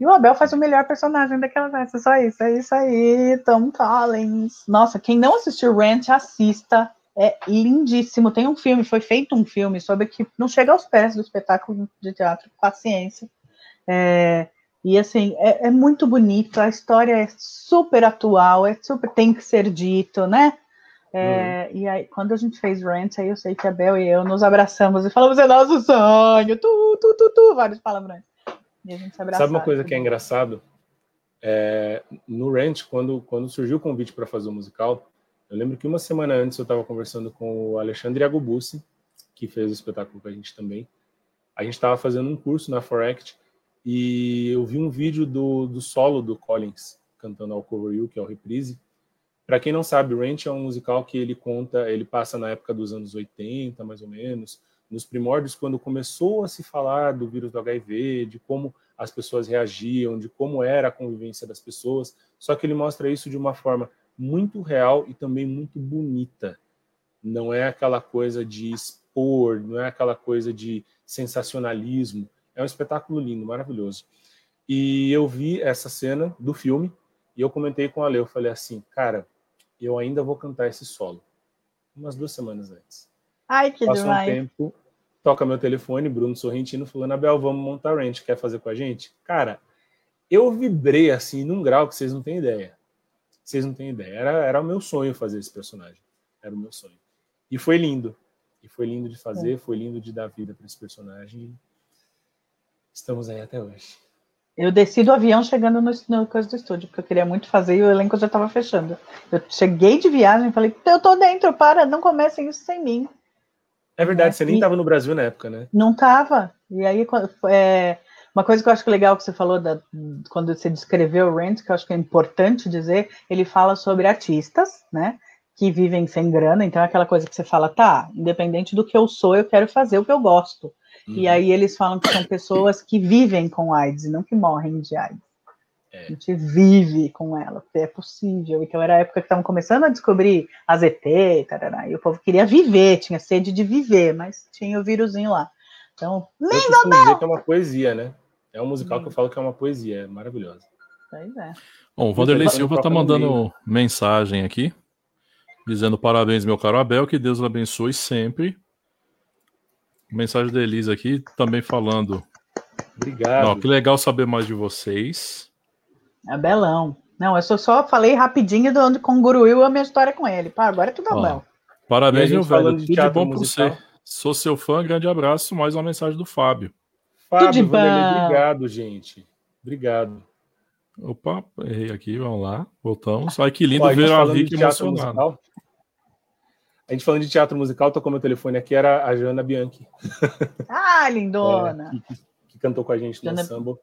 E o Abel faz o melhor personagem daquela peça, só isso, é isso aí, Tom Collins. Nossa, quem não assistiu Rent, assista, é lindíssimo. Tem um filme, foi feito um filme sobre que não chega aos pés do espetáculo de teatro, paciência. É, e assim, é, é, muito bonito, a história é super atual, é super tem que ser dito, né? É, hum. E aí, quando a gente fez Rent, aí eu sei que a Bel e eu nos abraçamos e falamos, é nosso sonho, tu, tu, tu, tu, vários palavrões. E a gente se abraçava. Sabe uma coisa que é engraçado? É, no Rent, quando, quando surgiu o convite para fazer o musical, eu lembro que uma semana antes eu estava conversando com o Alexandre Agobussi, que fez o espetáculo com a gente também. A gente estava fazendo um curso na Foract e eu vi um vídeo do, do solo do Collins cantando ao Cover You, que é o reprise. Para quem não sabe, Ranch é um musical que ele conta, ele passa na época dos anos 80, mais ou menos, nos primórdios, quando começou a se falar do vírus do HIV, de como as pessoas reagiam, de como era a convivência das pessoas. Só que ele mostra isso de uma forma muito real e também muito bonita. Não é aquela coisa de expor, não é aquela coisa de sensacionalismo. É um espetáculo lindo, maravilhoso. E eu vi essa cena do filme e eu comentei com a Leo, eu falei assim, cara, eu ainda vou cantar esse solo. Umas duas semanas antes. Ai, que Passa demais. um tempo, toca meu telefone, Bruno Sorrentino falando, Abel, vamos montar ranch, quer fazer com a gente? Cara, eu vibrei assim num grau que vocês não têm ideia. Vocês não têm ideia. Era, era o meu sonho fazer esse personagem. Era o meu sonho. E foi lindo. E foi lindo de fazer, é. foi lindo de dar vida para esse personagem Estamos aí até hoje. Eu desci do avião chegando no, no coisa do estúdio, porque eu queria muito fazer e o elenco já estava fechando. Eu cheguei de viagem e falei, eu tô dentro, para, não comecem isso sem mim. É verdade, é, você nem estava no Brasil na época, né? Não estava. E aí, é, uma coisa que eu acho legal que você falou da, quando você descreveu o Rent, que eu acho que é importante dizer, ele fala sobre artistas, né? Que vivem sem grana, então é aquela coisa que você fala, tá, independente do que eu sou, eu quero fazer o que eu gosto. Uhum. E aí eles falam que são pessoas que vivem com AIDS e não que morrem de AIDS. É. A gente vive com ela, porque é possível. Então era a época que estavam começando a descobrir a ZT, tarará, e o povo queria viver, tinha sede de viver, mas tinha o vírusinho lá. Então, lindo não! que é uma poesia, né? É um musical que eu falo que é uma poesia, é maravilhosa. Pois é. Bom, o Vanderlei Silva está mandando mensagem aqui, dizendo parabéns, meu caro Abel, que Deus o abençoe sempre. Mensagem da Elisa aqui, também falando. Obrigado. que legal saber mais de vocês. É belão. Não, eu só, só falei rapidinho de onde congruiu a minha história com ele. Pá, agora é tudo Ó, bom. Parabéns, meu velho. Tudo de bom para você. Sou seu fã, grande abraço. Mais uma mensagem do Fábio. Fábio, Vanderlei, obrigado, gente. Obrigado. Opa, errei aqui, vamos lá. Voltamos. Ai, que lindo Ó, ver a Vicky emocionada. A gente falando de teatro musical, tocou meu telefone aqui, era a Jana Bianchi. Ah, lindona! É, que, que, cantou com a gente Jana... no samba.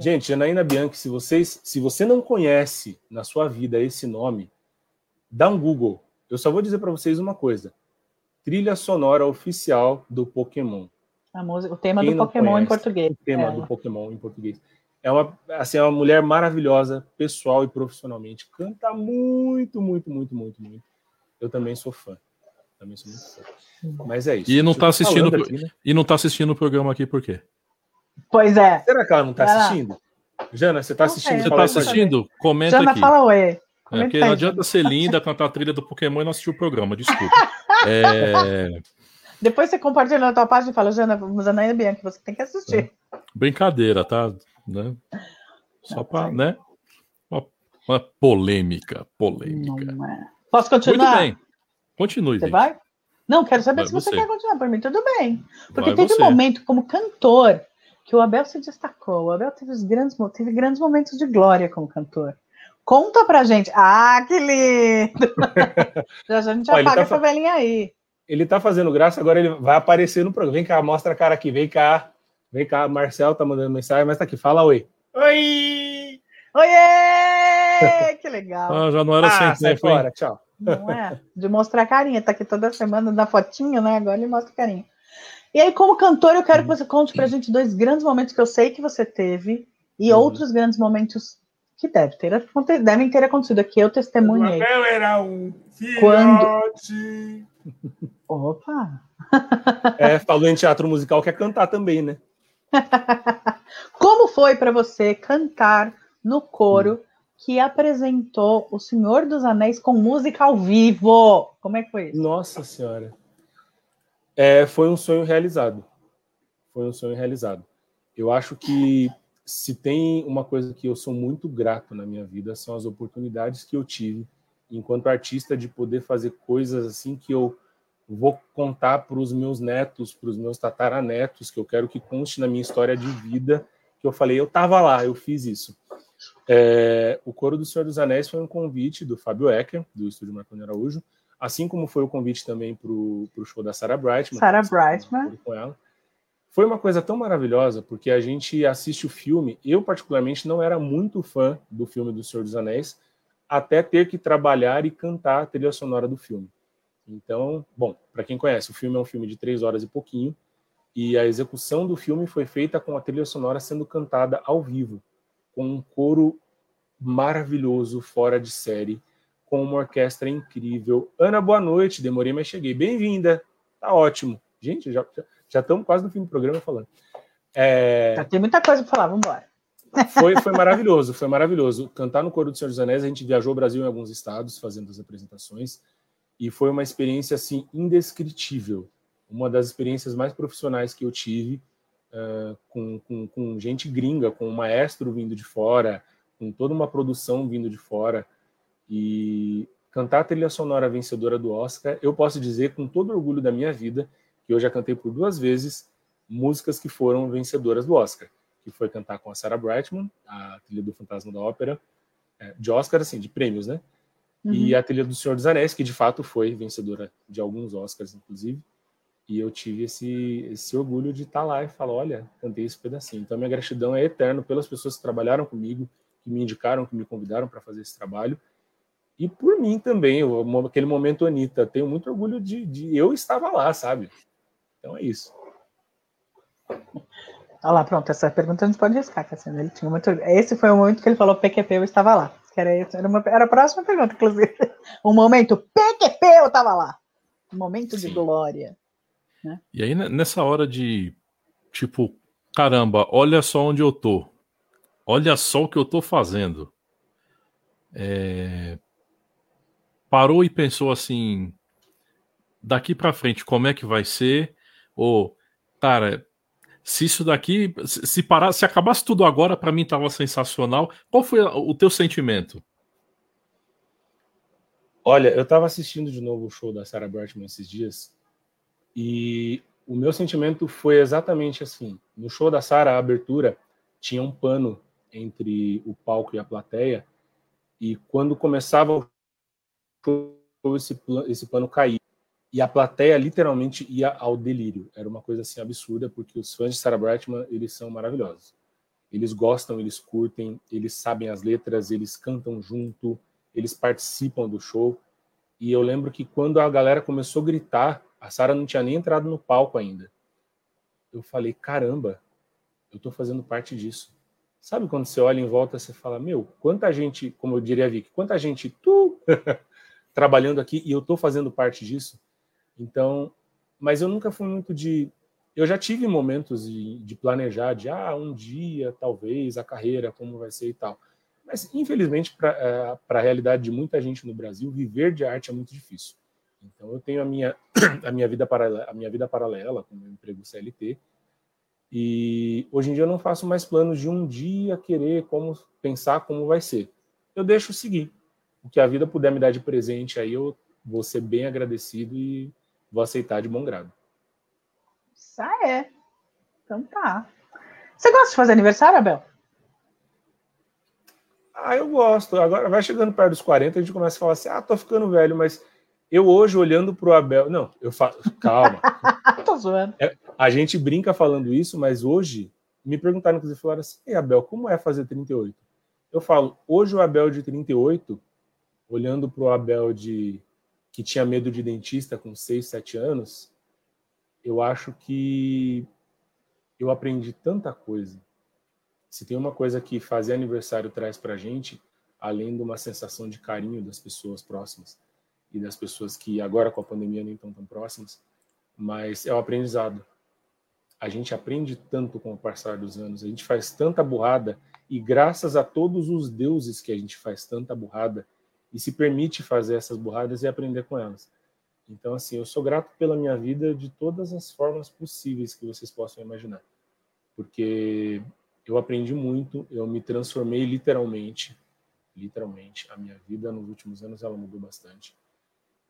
Gente, Janaína Bianchi, se, vocês, se você não conhece na sua vida esse nome, dá um Google. Eu só vou dizer para vocês uma coisa. Trilha sonora oficial do Pokémon. A música, o tema Quem do Pokémon conhece, em português. O tema é. do Pokémon em português. É uma, assim, é uma mulher maravilhosa, pessoal e profissionalmente. Canta muito, muito, muito, muito, muito. Eu também sou fã. Também sou muito fã. Mas é isso. E não está assistindo aqui, né? e não tá assistindo o programa aqui por quê? Pois é. Será que ela não está assistindo? Jana, você está assistindo? Você está assistindo? Comenta Jana, aqui. fala oi. É, porque não adianta ser linda, cantar a trilha do Pokémon e não assistir o programa, desculpa. [LAUGHS] é... Depois você compartilha na tua página e fala, Jana, Janaína Bianchi, você tem que assistir. É. Brincadeira, tá? Né? Só para, né? Uma, uma, polêmica, polêmica. É. Posso continuar? Muito bem. Continue. Você vai? Não, quero saber vai se você, você, quer continuar. Por mim, tudo bem. Porque vai teve você. um momento como cantor que o Abel se destacou. O Abel teve, os grandes, teve grandes momentos de glória como cantor. Conta pra gente. Ah, que lindo! [LAUGHS] já, já a gente apaga tá essa velhinha aí. Ele tá fazendo graça, agora ele vai aparecer no programa. Vem cá, mostra a cara aqui, vem cá. Vem cá, Marcel tá mandando mensagem, mas tá aqui, fala oi. Oi! Oiê! Que legal. Ah, já não era ah, sem tempo, fora, hein? tchau. Não é? De mostrar carinha. Tá aqui toda semana na fotinho, né? Agora ele mostra carinha. E aí, como cantor, eu quero que você conte pra gente dois grandes momentos que eu sei que você teve e uhum. outros grandes momentos que deve ter, devem ter acontecido aqui. Eu testemunhei. O era um filhote. Quando... Opa! É, falou em teatro musical, quer cantar também, né? [LAUGHS] Como foi para você cantar no coro que apresentou O Senhor dos Anéis com música ao vivo. Como é que foi isso? Nossa Senhora. É, foi um sonho realizado. Foi um sonho realizado. Eu acho que se tem uma coisa que eu sou muito grato na minha vida são as oportunidades que eu tive enquanto artista de poder fazer coisas assim que eu vou contar para os meus netos, para os meus tataranetos, que eu quero que conste na minha história de vida, que eu falei, eu estava lá, eu fiz isso. É, o Coro do Senhor dos Anéis foi um convite do Fábio Ecker, do estúdio Marconi Araújo, assim como foi o convite também para o show da Sarah Brightman. Sarah Brightman. Com ela. Foi uma coisa tão maravilhosa, porque a gente assiste o filme, eu particularmente não era muito fã do filme do Senhor dos Anéis, até ter que trabalhar e cantar a trilha sonora do filme. Então, bom, para quem conhece, o filme é um filme de três horas e pouquinho, e a execução do filme foi feita com a trilha sonora sendo cantada ao vivo com um coro maravilhoso, fora de série, com uma orquestra incrível. Ana, boa noite. Demorei, mas cheguei. Bem-vinda. Tá ótimo. Gente, já, já, estamos quase no fim do programa falando. É... Já tem muita coisa para falar, vamos embora. Foi, foi maravilhoso, foi maravilhoso. Cantar no Coro do Senhor dos Anéis, a gente viajou o Brasil em alguns estados fazendo as apresentações e foi uma experiência assim indescritível. Uma das experiências mais profissionais que eu tive uh, com, com, com, gente gringa, com um maestro vindo de fora, com toda uma produção vindo de fora. E cantar a trilha sonora vencedora do Oscar, eu posso dizer com todo orgulho da minha vida que eu já cantei por duas vezes músicas que foram vencedoras do Oscar. que foi cantar com a Sarah Brightman, a trilha do Fantasma da Ópera, é, de Oscar, assim, de prêmios, né? Uhum. E a trilha do Senhor dos Anéis, que de fato foi vencedora de alguns Oscars, inclusive. E eu tive esse, esse orgulho de estar tá lá e falar: olha, cantei esse pedacinho. Então, minha gratidão é eterna pelas pessoas que trabalharam comigo, que me indicaram, que me convidaram para fazer esse trabalho. E por mim também, eu, aquele momento, Anitta, tenho muito orgulho de, de eu estava lá, sabe? Então é isso. Olha lá, pronto, essa pergunta a gente pode riscar, Cassiano. Ele tinha muito. Esse foi o momento que ele falou PQP, eu estava lá. Era, era, uma, era a próxima pergunta, inclusive. [LAUGHS] O momento PQP, eu estava lá. Momento Sim. de glória. Né? E aí, nessa hora de tipo, caramba, olha só onde eu tô. Olha só o que eu tô fazendo. É... Parou e pensou assim: daqui para frente, como é que vai ser? Ou, cara, se isso daqui, se parar, se acabasse tudo agora, para mim tava sensacional. Qual foi o teu sentimento? Olha, eu estava assistindo de novo o show da Sarah Brightman esses dias e o meu sentimento foi exatamente assim. No show da Sarah, a abertura tinha um pano entre o palco e a plateia e quando começava o show, esse, esse pano caía. E a plateia literalmente ia ao delírio. Era uma coisa assim absurda, porque os fãs de Sarah Brightman, eles são maravilhosos. Eles gostam, eles curtem, eles sabem as letras, eles cantam junto, eles participam do show. E eu lembro que quando a galera começou a gritar, a Sarah não tinha nem entrado no palco ainda. Eu falei, caramba, eu tô fazendo parte disso. Sabe quando você olha em volta, você fala, meu, quanta gente, como eu diria Vic, quanta gente tu [LAUGHS] trabalhando aqui e eu tô fazendo parte disso. Então, mas eu nunca fui muito de. Eu já tive momentos de, de planejar, de ah, um dia, talvez, a carreira, como vai ser e tal. Mas, infelizmente, para é, a realidade de muita gente no Brasil, viver de arte é muito difícil. Então, eu tenho a minha, [CLEARS THROAT] a minha, vida, paralela, a minha vida paralela, com o meu emprego CLT, e hoje em dia eu não faço mais planos de um dia querer como pensar como vai ser. Eu deixo seguir. O que a vida puder me dar de presente, aí eu vou ser bem agradecido e vou aceitar de bom grado. Isso é. Então tá. Você gosta de fazer aniversário, Abel? Ah, eu gosto. Agora vai chegando perto dos 40, a gente começa a falar assim: ah, tô ficando velho, mas eu hoje olhando pro Abel. Não, eu falo. Calma. [LAUGHS] tô zoando. É, a gente brinca falando isso, mas hoje me perguntaram, inclusive, falaram assim: Ei, Abel, como é fazer 38? Eu falo, hoje o Abel de 38, olhando pro Abel de que tinha medo de dentista com 6, 7 anos, eu acho que eu aprendi tanta coisa. Se tem uma coisa que fazer aniversário traz para gente, além de uma sensação de carinho das pessoas próximas e das pessoas que agora com a pandemia nem estão tão próximas, mas é o aprendizado. A gente aprende tanto com o passar dos anos, a gente faz tanta burrada e graças a todos os deuses que a gente faz tanta burrada, e se permite fazer essas burradas e aprender com elas. Então, assim, eu sou grato pela minha vida de todas as formas possíveis que vocês possam imaginar. Porque eu aprendi muito, eu me transformei literalmente, literalmente. A minha vida nos últimos anos ela mudou bastante.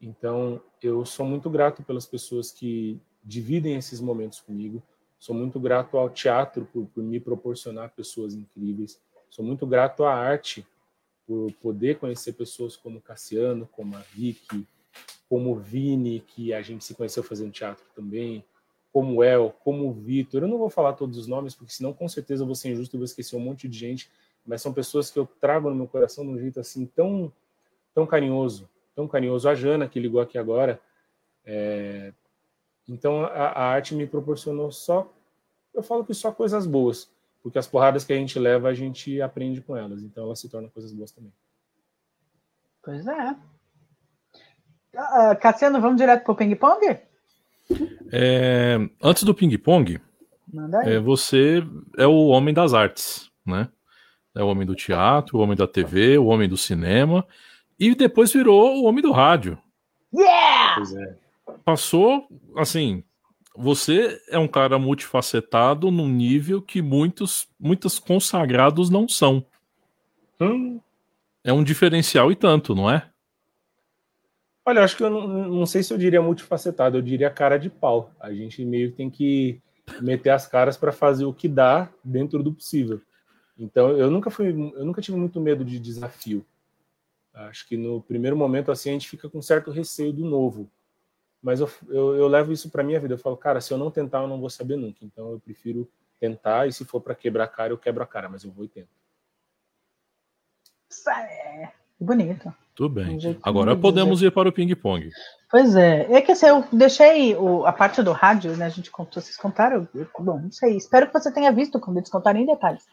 Então, eu sou muito grato pelas pessoas que dividem esses momentos comigo. Sou muito grato ao teatro por, por me proporcionar pessoas incríveis. Sou muito grato à arte por poder conhecer pessoas como Cassiano, como a Vicky, como o Vini, que a gente se conheceu fazendo teatro também, como o El, como o Vitor. Eu não vou falar todos os nomes, porque senão com certeza eu vou ser injusto e vou esquecer um monte de gente, mas são pessoas que eu trago no meu coração de um jeito assim tão, tão carinhoso, tão carinhoso. A Jana, que ligou aqui agora. É... Então a, a arte me proporcionou só, eu falo que só coisas boas porque as porradas que a gente leva, a gente aprende com elas. Então elas se tornam coisas boas também. Pois é. Uh, Cassiano, vamos direto para o ping-pong? É, antes do ping-pong, é, você é o homem das artes, né? É o homem do teatro, o homem da TV, o homem do cinema, e depois virou o homem do rádio. Yeah! Pois é. Passou, assim, você é um cara multifacetado num nível que muitos, muitos consagrados não são. Hum. É um diferencial e tanto, não é? Olha, acho que eu não, não sei se eu diria multifacetado, eu diria cara de pau. A gente meio que tem que meter as caras para fazer o que dá dentro do possível. Então eu nunca fui, eu nunca tive muito medo de desafio. Acho que no primeiro momento assim a gente fica com certo receio do novo. Mas eu, eu, eu levo isso para minha vida. Eu falo, cara, se eu não tentar, eu não vou saber nunca. Então eu prefiro tentar e se for para quebrar a cara, eu quebro a cara, mas eu vou e tento. É, bonito. Tudo bem. Agora podemos dizer. ir para o ping-pong. Pois é. É que assim, eu deixei o, a parte do rádio, né? A gente contou, vocês contaram. Eu, bom, não sei. Espero que você tenha visto quando eles contaram em detalhes.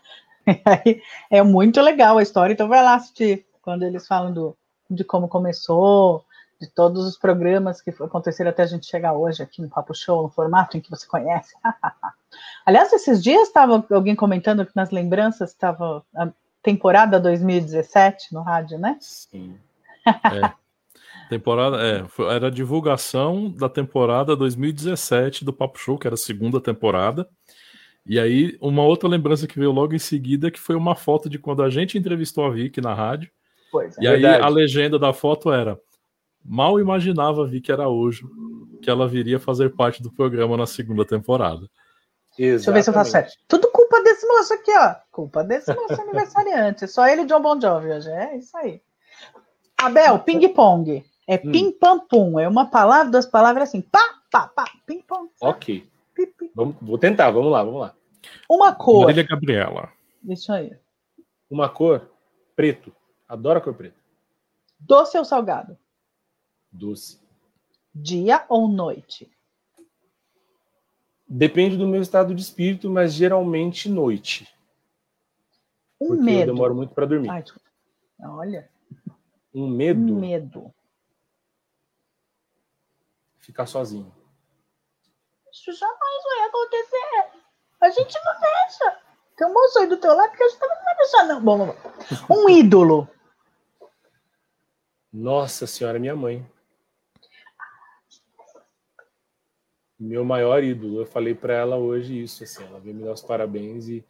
[LAUGHS] é muito legal a história, então vai lá assistir quando eles falam do, de como começou, de todos os programas que aconteceram até a gente chegar hoje aqui no Papo Show, no formato em que você conhece. [LAUGHS] Aliás, esses dias estava alguém comentando que nas lembranças estava a temporada 2017 no rádio, né? Sim. É. Temporada, é, era a divulgação da temporada 2017 do Papo Show, que era a segunda temporada. E aí, uma outra lembrança que veio logo em seguida, que foi uma foto de quando a gente entrevistou a Vicky na rádio. Pois, é e verdade. aí a legenda da foto era: Mal imaginava Vicky Araújo que ela viria fazer parte do programa na segunda temporada. Exatamente. Deixa eu ver se eu faço certo. Tudo culpa desse moço aqui, ó. Culpa desse moço aniversariante. Só ele e John Bon Jovi hoje. É isso aí. Abel, ping-pong. É hum. pim-pam-pum. É uma palavra, duas palavras assim. Pá, pá, pá, ping-pong. Ok. Vamos, vou tentar, vamos lá, vamos lá. Uma cor. Marília Gabriela. Isso aí. Uma cor. Preto. Adoro a cor preta. Doce ou salgado? Doce. Dia ou noite? Depende do meu estado de espírito, mas geralmente noite. Um porque medo. Eu demoro muito para dormir. Ai, olha. Um medo. Um medo. Ficar sozinho. Isso jamais vai acontecer. A gente não deixa. Tem um moço aí do teu lado que a gente não vai deixar, não. Bom. Um ídolo. Nossa Senhora, minha mãe. Meu maior ídolo. Eu falei para ela hoje isso, assim, ela veio me dar os parabéns e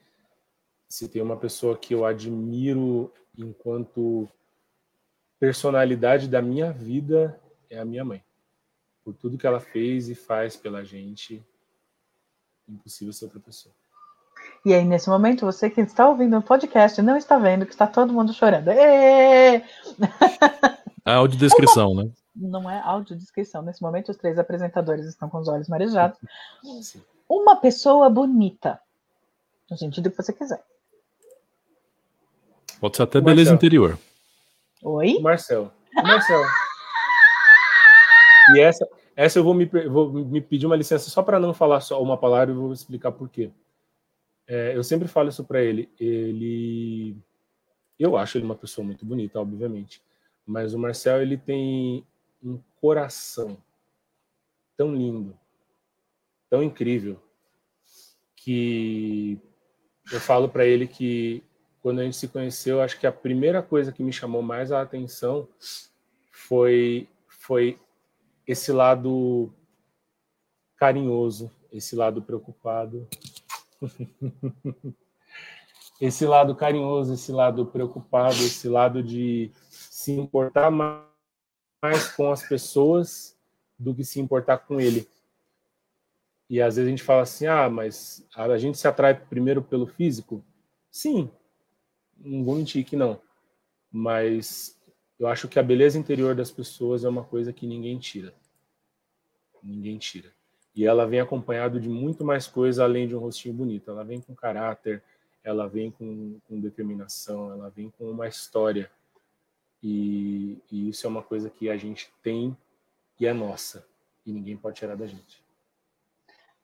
se tem uma pessoa que eu admiro enquanto personalidade da minha vida é a minha mãe. Por tudo que ela fez e faz pela gente, impossível ser outra pessoa. E aí, nesse momento, você que está ouvindo o podcast não está vendo que está todo mundo chorando. Êêê! [LAUGHS] A audiodescrição, Uma... né? Não é audiodescrição. Nesse momento, os três apresentadores estão com os olhos marejados. Uma pessoa bonita. No sentido que você quiser. Pode ser até Marcel. beleza interior. Oi? Marcel. Marcel. e essa, essa eu vou me, vou me pedir uma licença só para não falar só uma palavra e vou explicar por quê. É, eu sempre falo isso para ele. Ele, eu acho ele uma pessoa muito bonita, obviamente. Mas o Marcel ele tem um coração tão lindo, tão incrível, que eu falo para ele que quando a gente se conheceu, acho que a primeira coisa que me chamou mais a atenção foi foi esse lado carinhoso, esse lado preocupado. [LAUGHS] esse lado carinhoso, esse lado preocupado, esse lado de se importar mais com as pessoas do que se importar com ele. E às vezes a gente fala assim: ah, mas a gente se atrai primeiro pelo físico? Sim, não vou mentir que não. Mas eu acho que a beleza interior das pessoas é uma coisa que ninguém tira. Ninguém tira. E ela vem acompanhado de muito mais coisa além de um rostinho bonito. Ela vem com caráter, ela vem com, com determinação, ela vem com uma história e, e, isso é uma coisa que a gente tem e é nossa. E ninguém pode tirar da gente.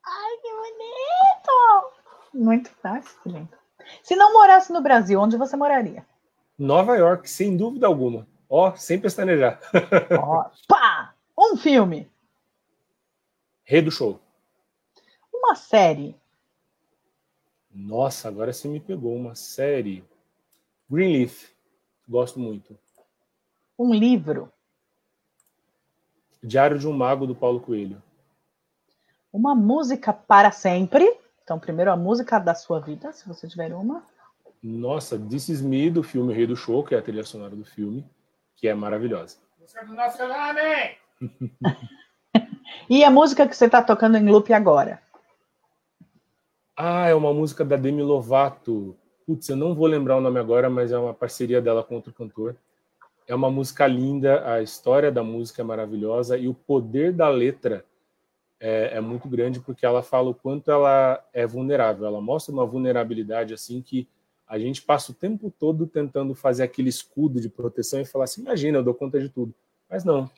Ai, que bonito! Muito fácil, lindo. Se não morasse no Brasil, onde você moraria? Nova York, sem dúvida alguma. Ó, sem pestanejar. [LAUGHS] Ó, pá! Um filme. Rei do Show. Uma série. Nossa, agora você me pegou. Uma série. Greenleaf. Gosto muito um livro? Diário de um Mago, do Paulo Coelho. Uma música para sempre. Então, primeiro a música da sua vida, se você tiver uma. Nossa, This Is Me, do filme Rei do Show, que é a trilha sonora do filme, que é maravilhosa. Música do nosso [LAUGHS] E a música que você está tocando em loop agora? Ah, é uma música da Demi Lovato. Putz, eu não vou lembrar o nome agora, mas é uma parceria dela com outro cantor. É uma música linda, a história da música é maravilhosa e o poder da letra é, é, muito grande porque ela fala o quanto ela é vulnerável. Ela mostra uma vulnerabilidade assim que a gente passa o tempo todo tentando fazer aquele escudo de proteção e falar assim: imagina, eu dou conta de tudo. Mas não,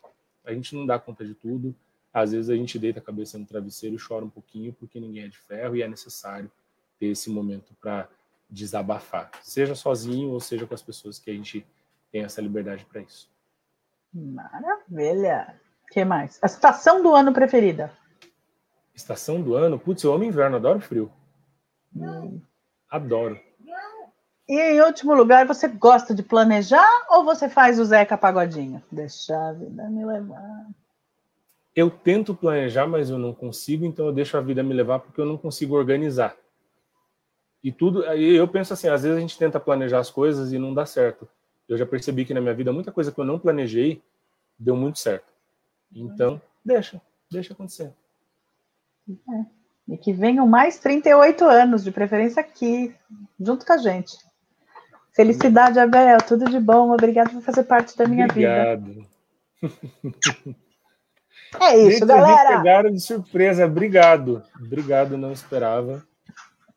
a gente não dá conta de tudo. Às vezes a gente deita a cabeça no travesseiro e chora um pouquinho porque ninguém é de ferro e é necessário ter esse momento para desabafar, seja sozinho ou seja com as pessoas que a gente tem essa liberdade para isso. Maravilha! O que mais? A estação do ano preferida? Estação do ano? Putz, eu amo inverno, adoro frio. Hum. Adoro. E em último lugar, você gosta de planejar ou você faz o Zeca Pagodinho? Deixar a vida me levar. Eu tento planejar, mas eu não consigo, então eu deixo a vida me levar porque eu não consigo organizar. E tudo, eu penso assim, às vezes a gente tenta planejar as coisas e não dá certo. Eu já percebi que na minha vida muita coisa que eu não planejei deu muito certo. Então, deixa, deixa acontecer. É. E que venham mais 38 anos, de preferência aqui, junto com a gente. Felicidade, Abel. Tudo de bom. Obrigado por fazer parte da minha Obrigado. vida. [LAUGHS] É isso, Gente, galera. pegaram de surpresa. Obrigado. Obrigado, não esperava.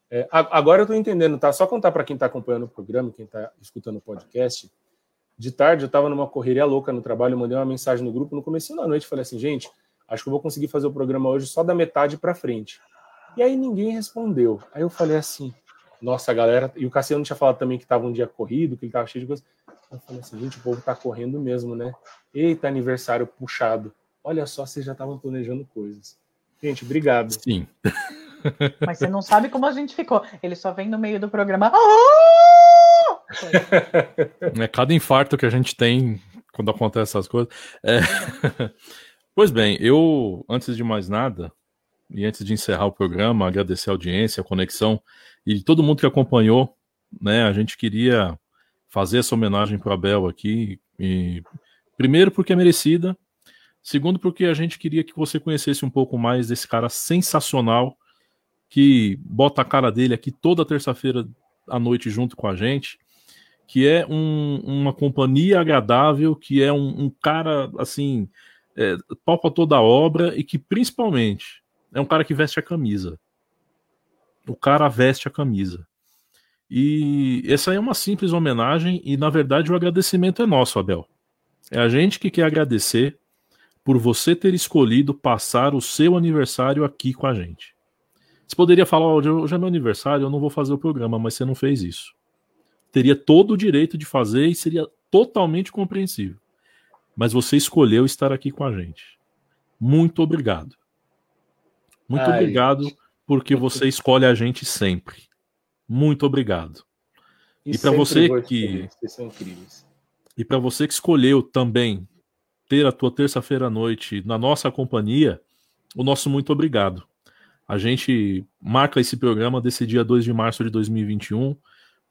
É, agora eu estou entendendo, tá? Só contar para quem está acompanhando o programa, quem está escutando o podcast. De tarde eu estava numa correria louca no trabalho, mandei uma mensagem no grupo no começo da noite, falei assim, gente, acho que eu vou conseguir fazer o programa hoje só da metade para frente. E aí ninguém respondeu. Aí eu falei assim, nossa, a galera. E o Cassiano tinha falado também que estava um dia corrido, que ele estava cheio de coisas. Eu falei assim, gente, o povo está correndo mesmo, né? Eita, aniversário puxado. Olha só, vocês já estavam planejando coisas. Gente, obrigado. Sim. Mas você não sabe como a gente ficou. Ele só vem no meio do programa. Ah! [LAUGHS] [LAUGHS] É cada infarto que a gente tem quando acontece essas coisas. É... [LAUGHS] Pois bem, eu, antes de mais nada, e antes de encerrar o programa, agradecer a audiência, a conexão e todo mundo que acompanhou, né? A gente queria fazer essa homenagem para a Bel aqui. E, primeiro, porque é merecida. Segundo, porque a gente queria que você conhecesse um pouco mais desse cara sensacional que bota a cara dele aqui toda terça-feira à noite junto com a gente, que é um, uma companhia agradável, que é um, um cara assim, é, topa toda a obra e que principalmente é um cara que veste a camisa. O cara veste a camisa. E essa é uma simples homenagem e, na verdade, o agradecimento é nosso, Abel. É a gente que quer agradecer por você ter escolhido passar o seu aniversário aqui com a gente. Você poderia falar, hoje é meu aniversário, eu não vou fazer o programa, mas você não fez isso. Teria todo o direito de fazer e seria totalmente compreensível. Mas você escolheu estar aqui com a gente. Muito obrigado. Muito Ai. obrigado porque você escolhe a gente sempre. Muito obrigado. E, e para você que e para você que escolheu também ter a tua terça-feira à noite na nossa companhia, o nosso muito obrigado. A gente marca esse programa desse dia 2 de março de 2021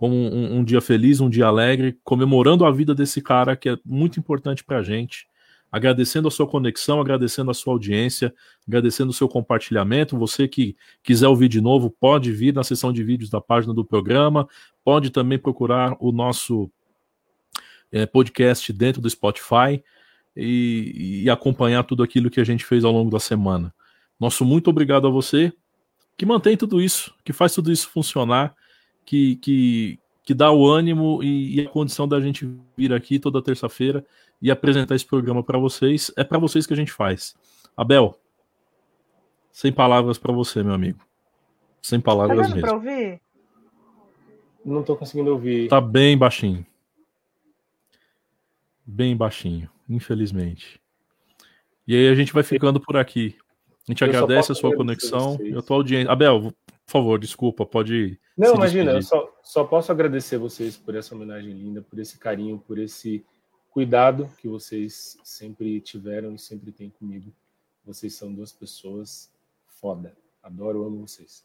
como um, um dia feliz, um dia alegre, comemorando a vida desse cara que é muito importante para a gente agradecendo a sua conexão, agradecendo a sua audiência, agradecendo o seu compartilhamento. Você que quiser ouvir de novo, pode vir na seção de vídeos da página do programa, pode também procurar o nosso é, podcast dentro do Spotify e, e acompanhar tudo aquilo que a gente fez ao longo da semana. Nosso muito obrigado a você que mantém tudo isso, que faz tudo isso funcionar, que, que, que dá o ânimo e, e a condição da gente vir aqui toda terça-feira e apresentar esse programa para vocês. É para vocês que a gente faz. Abel, sem palavras para você, meu amigo. Sem palavras tá mesmo. Pra ouvir? Não estou conseguindo ouvir. Tá bem baixinho. Bem baixinho, infelizmente. E aí a gente vai ficando por aqui. A gente eu agradece a sua conexão e a tua audiência. Abel, por favor, desculpa, pode. Não, imagina, eu só, só posso agradecer vocês por essa homenagem linda, por esse carinho, por esse cuidado que vocês sempre tiveram e sempre têm comigo. Vocês são duas pessoas foda. Adoro, amo vocês.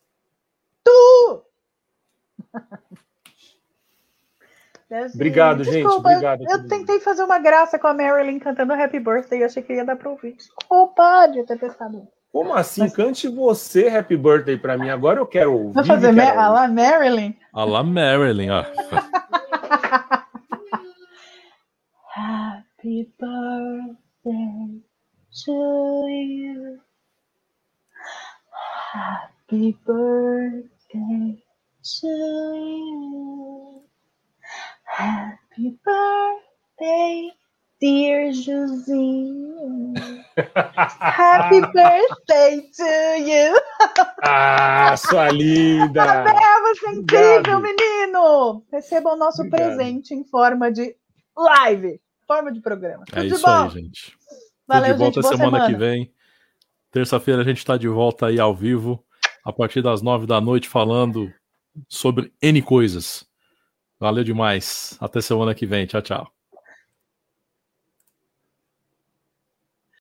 Tu! [LAUGHS] Obrigado, Desculpa, gente. Obrigado. Eu tentei fazer uma graça com a Marilyn cantando Happy Birthday e achei que ia dar para ouvir. Desculpa de ter pensado. Como assim? Cante você Happy Birthday pra mim. Agora eu quero ouvir. Vai fazer Ma a la Marilyn? A la Marilyn, ó. [LAUGHS] Happy birthday to you. Happy birthday to you. Happy birthday Dear Josinho, happy birthday to you. [LAUGHS] Ah, sua linda! Parabéns, você é incrível, menino! Receba o nosso Obrigado. presente em forma de live, forma de programa. Tudo é isso bom? aí, gente. Valeu, de volta gente, semana, semana que vem. Terça-feira a gente está de volta aí ao vivo, a partir das nove da noite, falando sobre N coisas. Valeu demais. Até semana que vem. Tchau, tchau.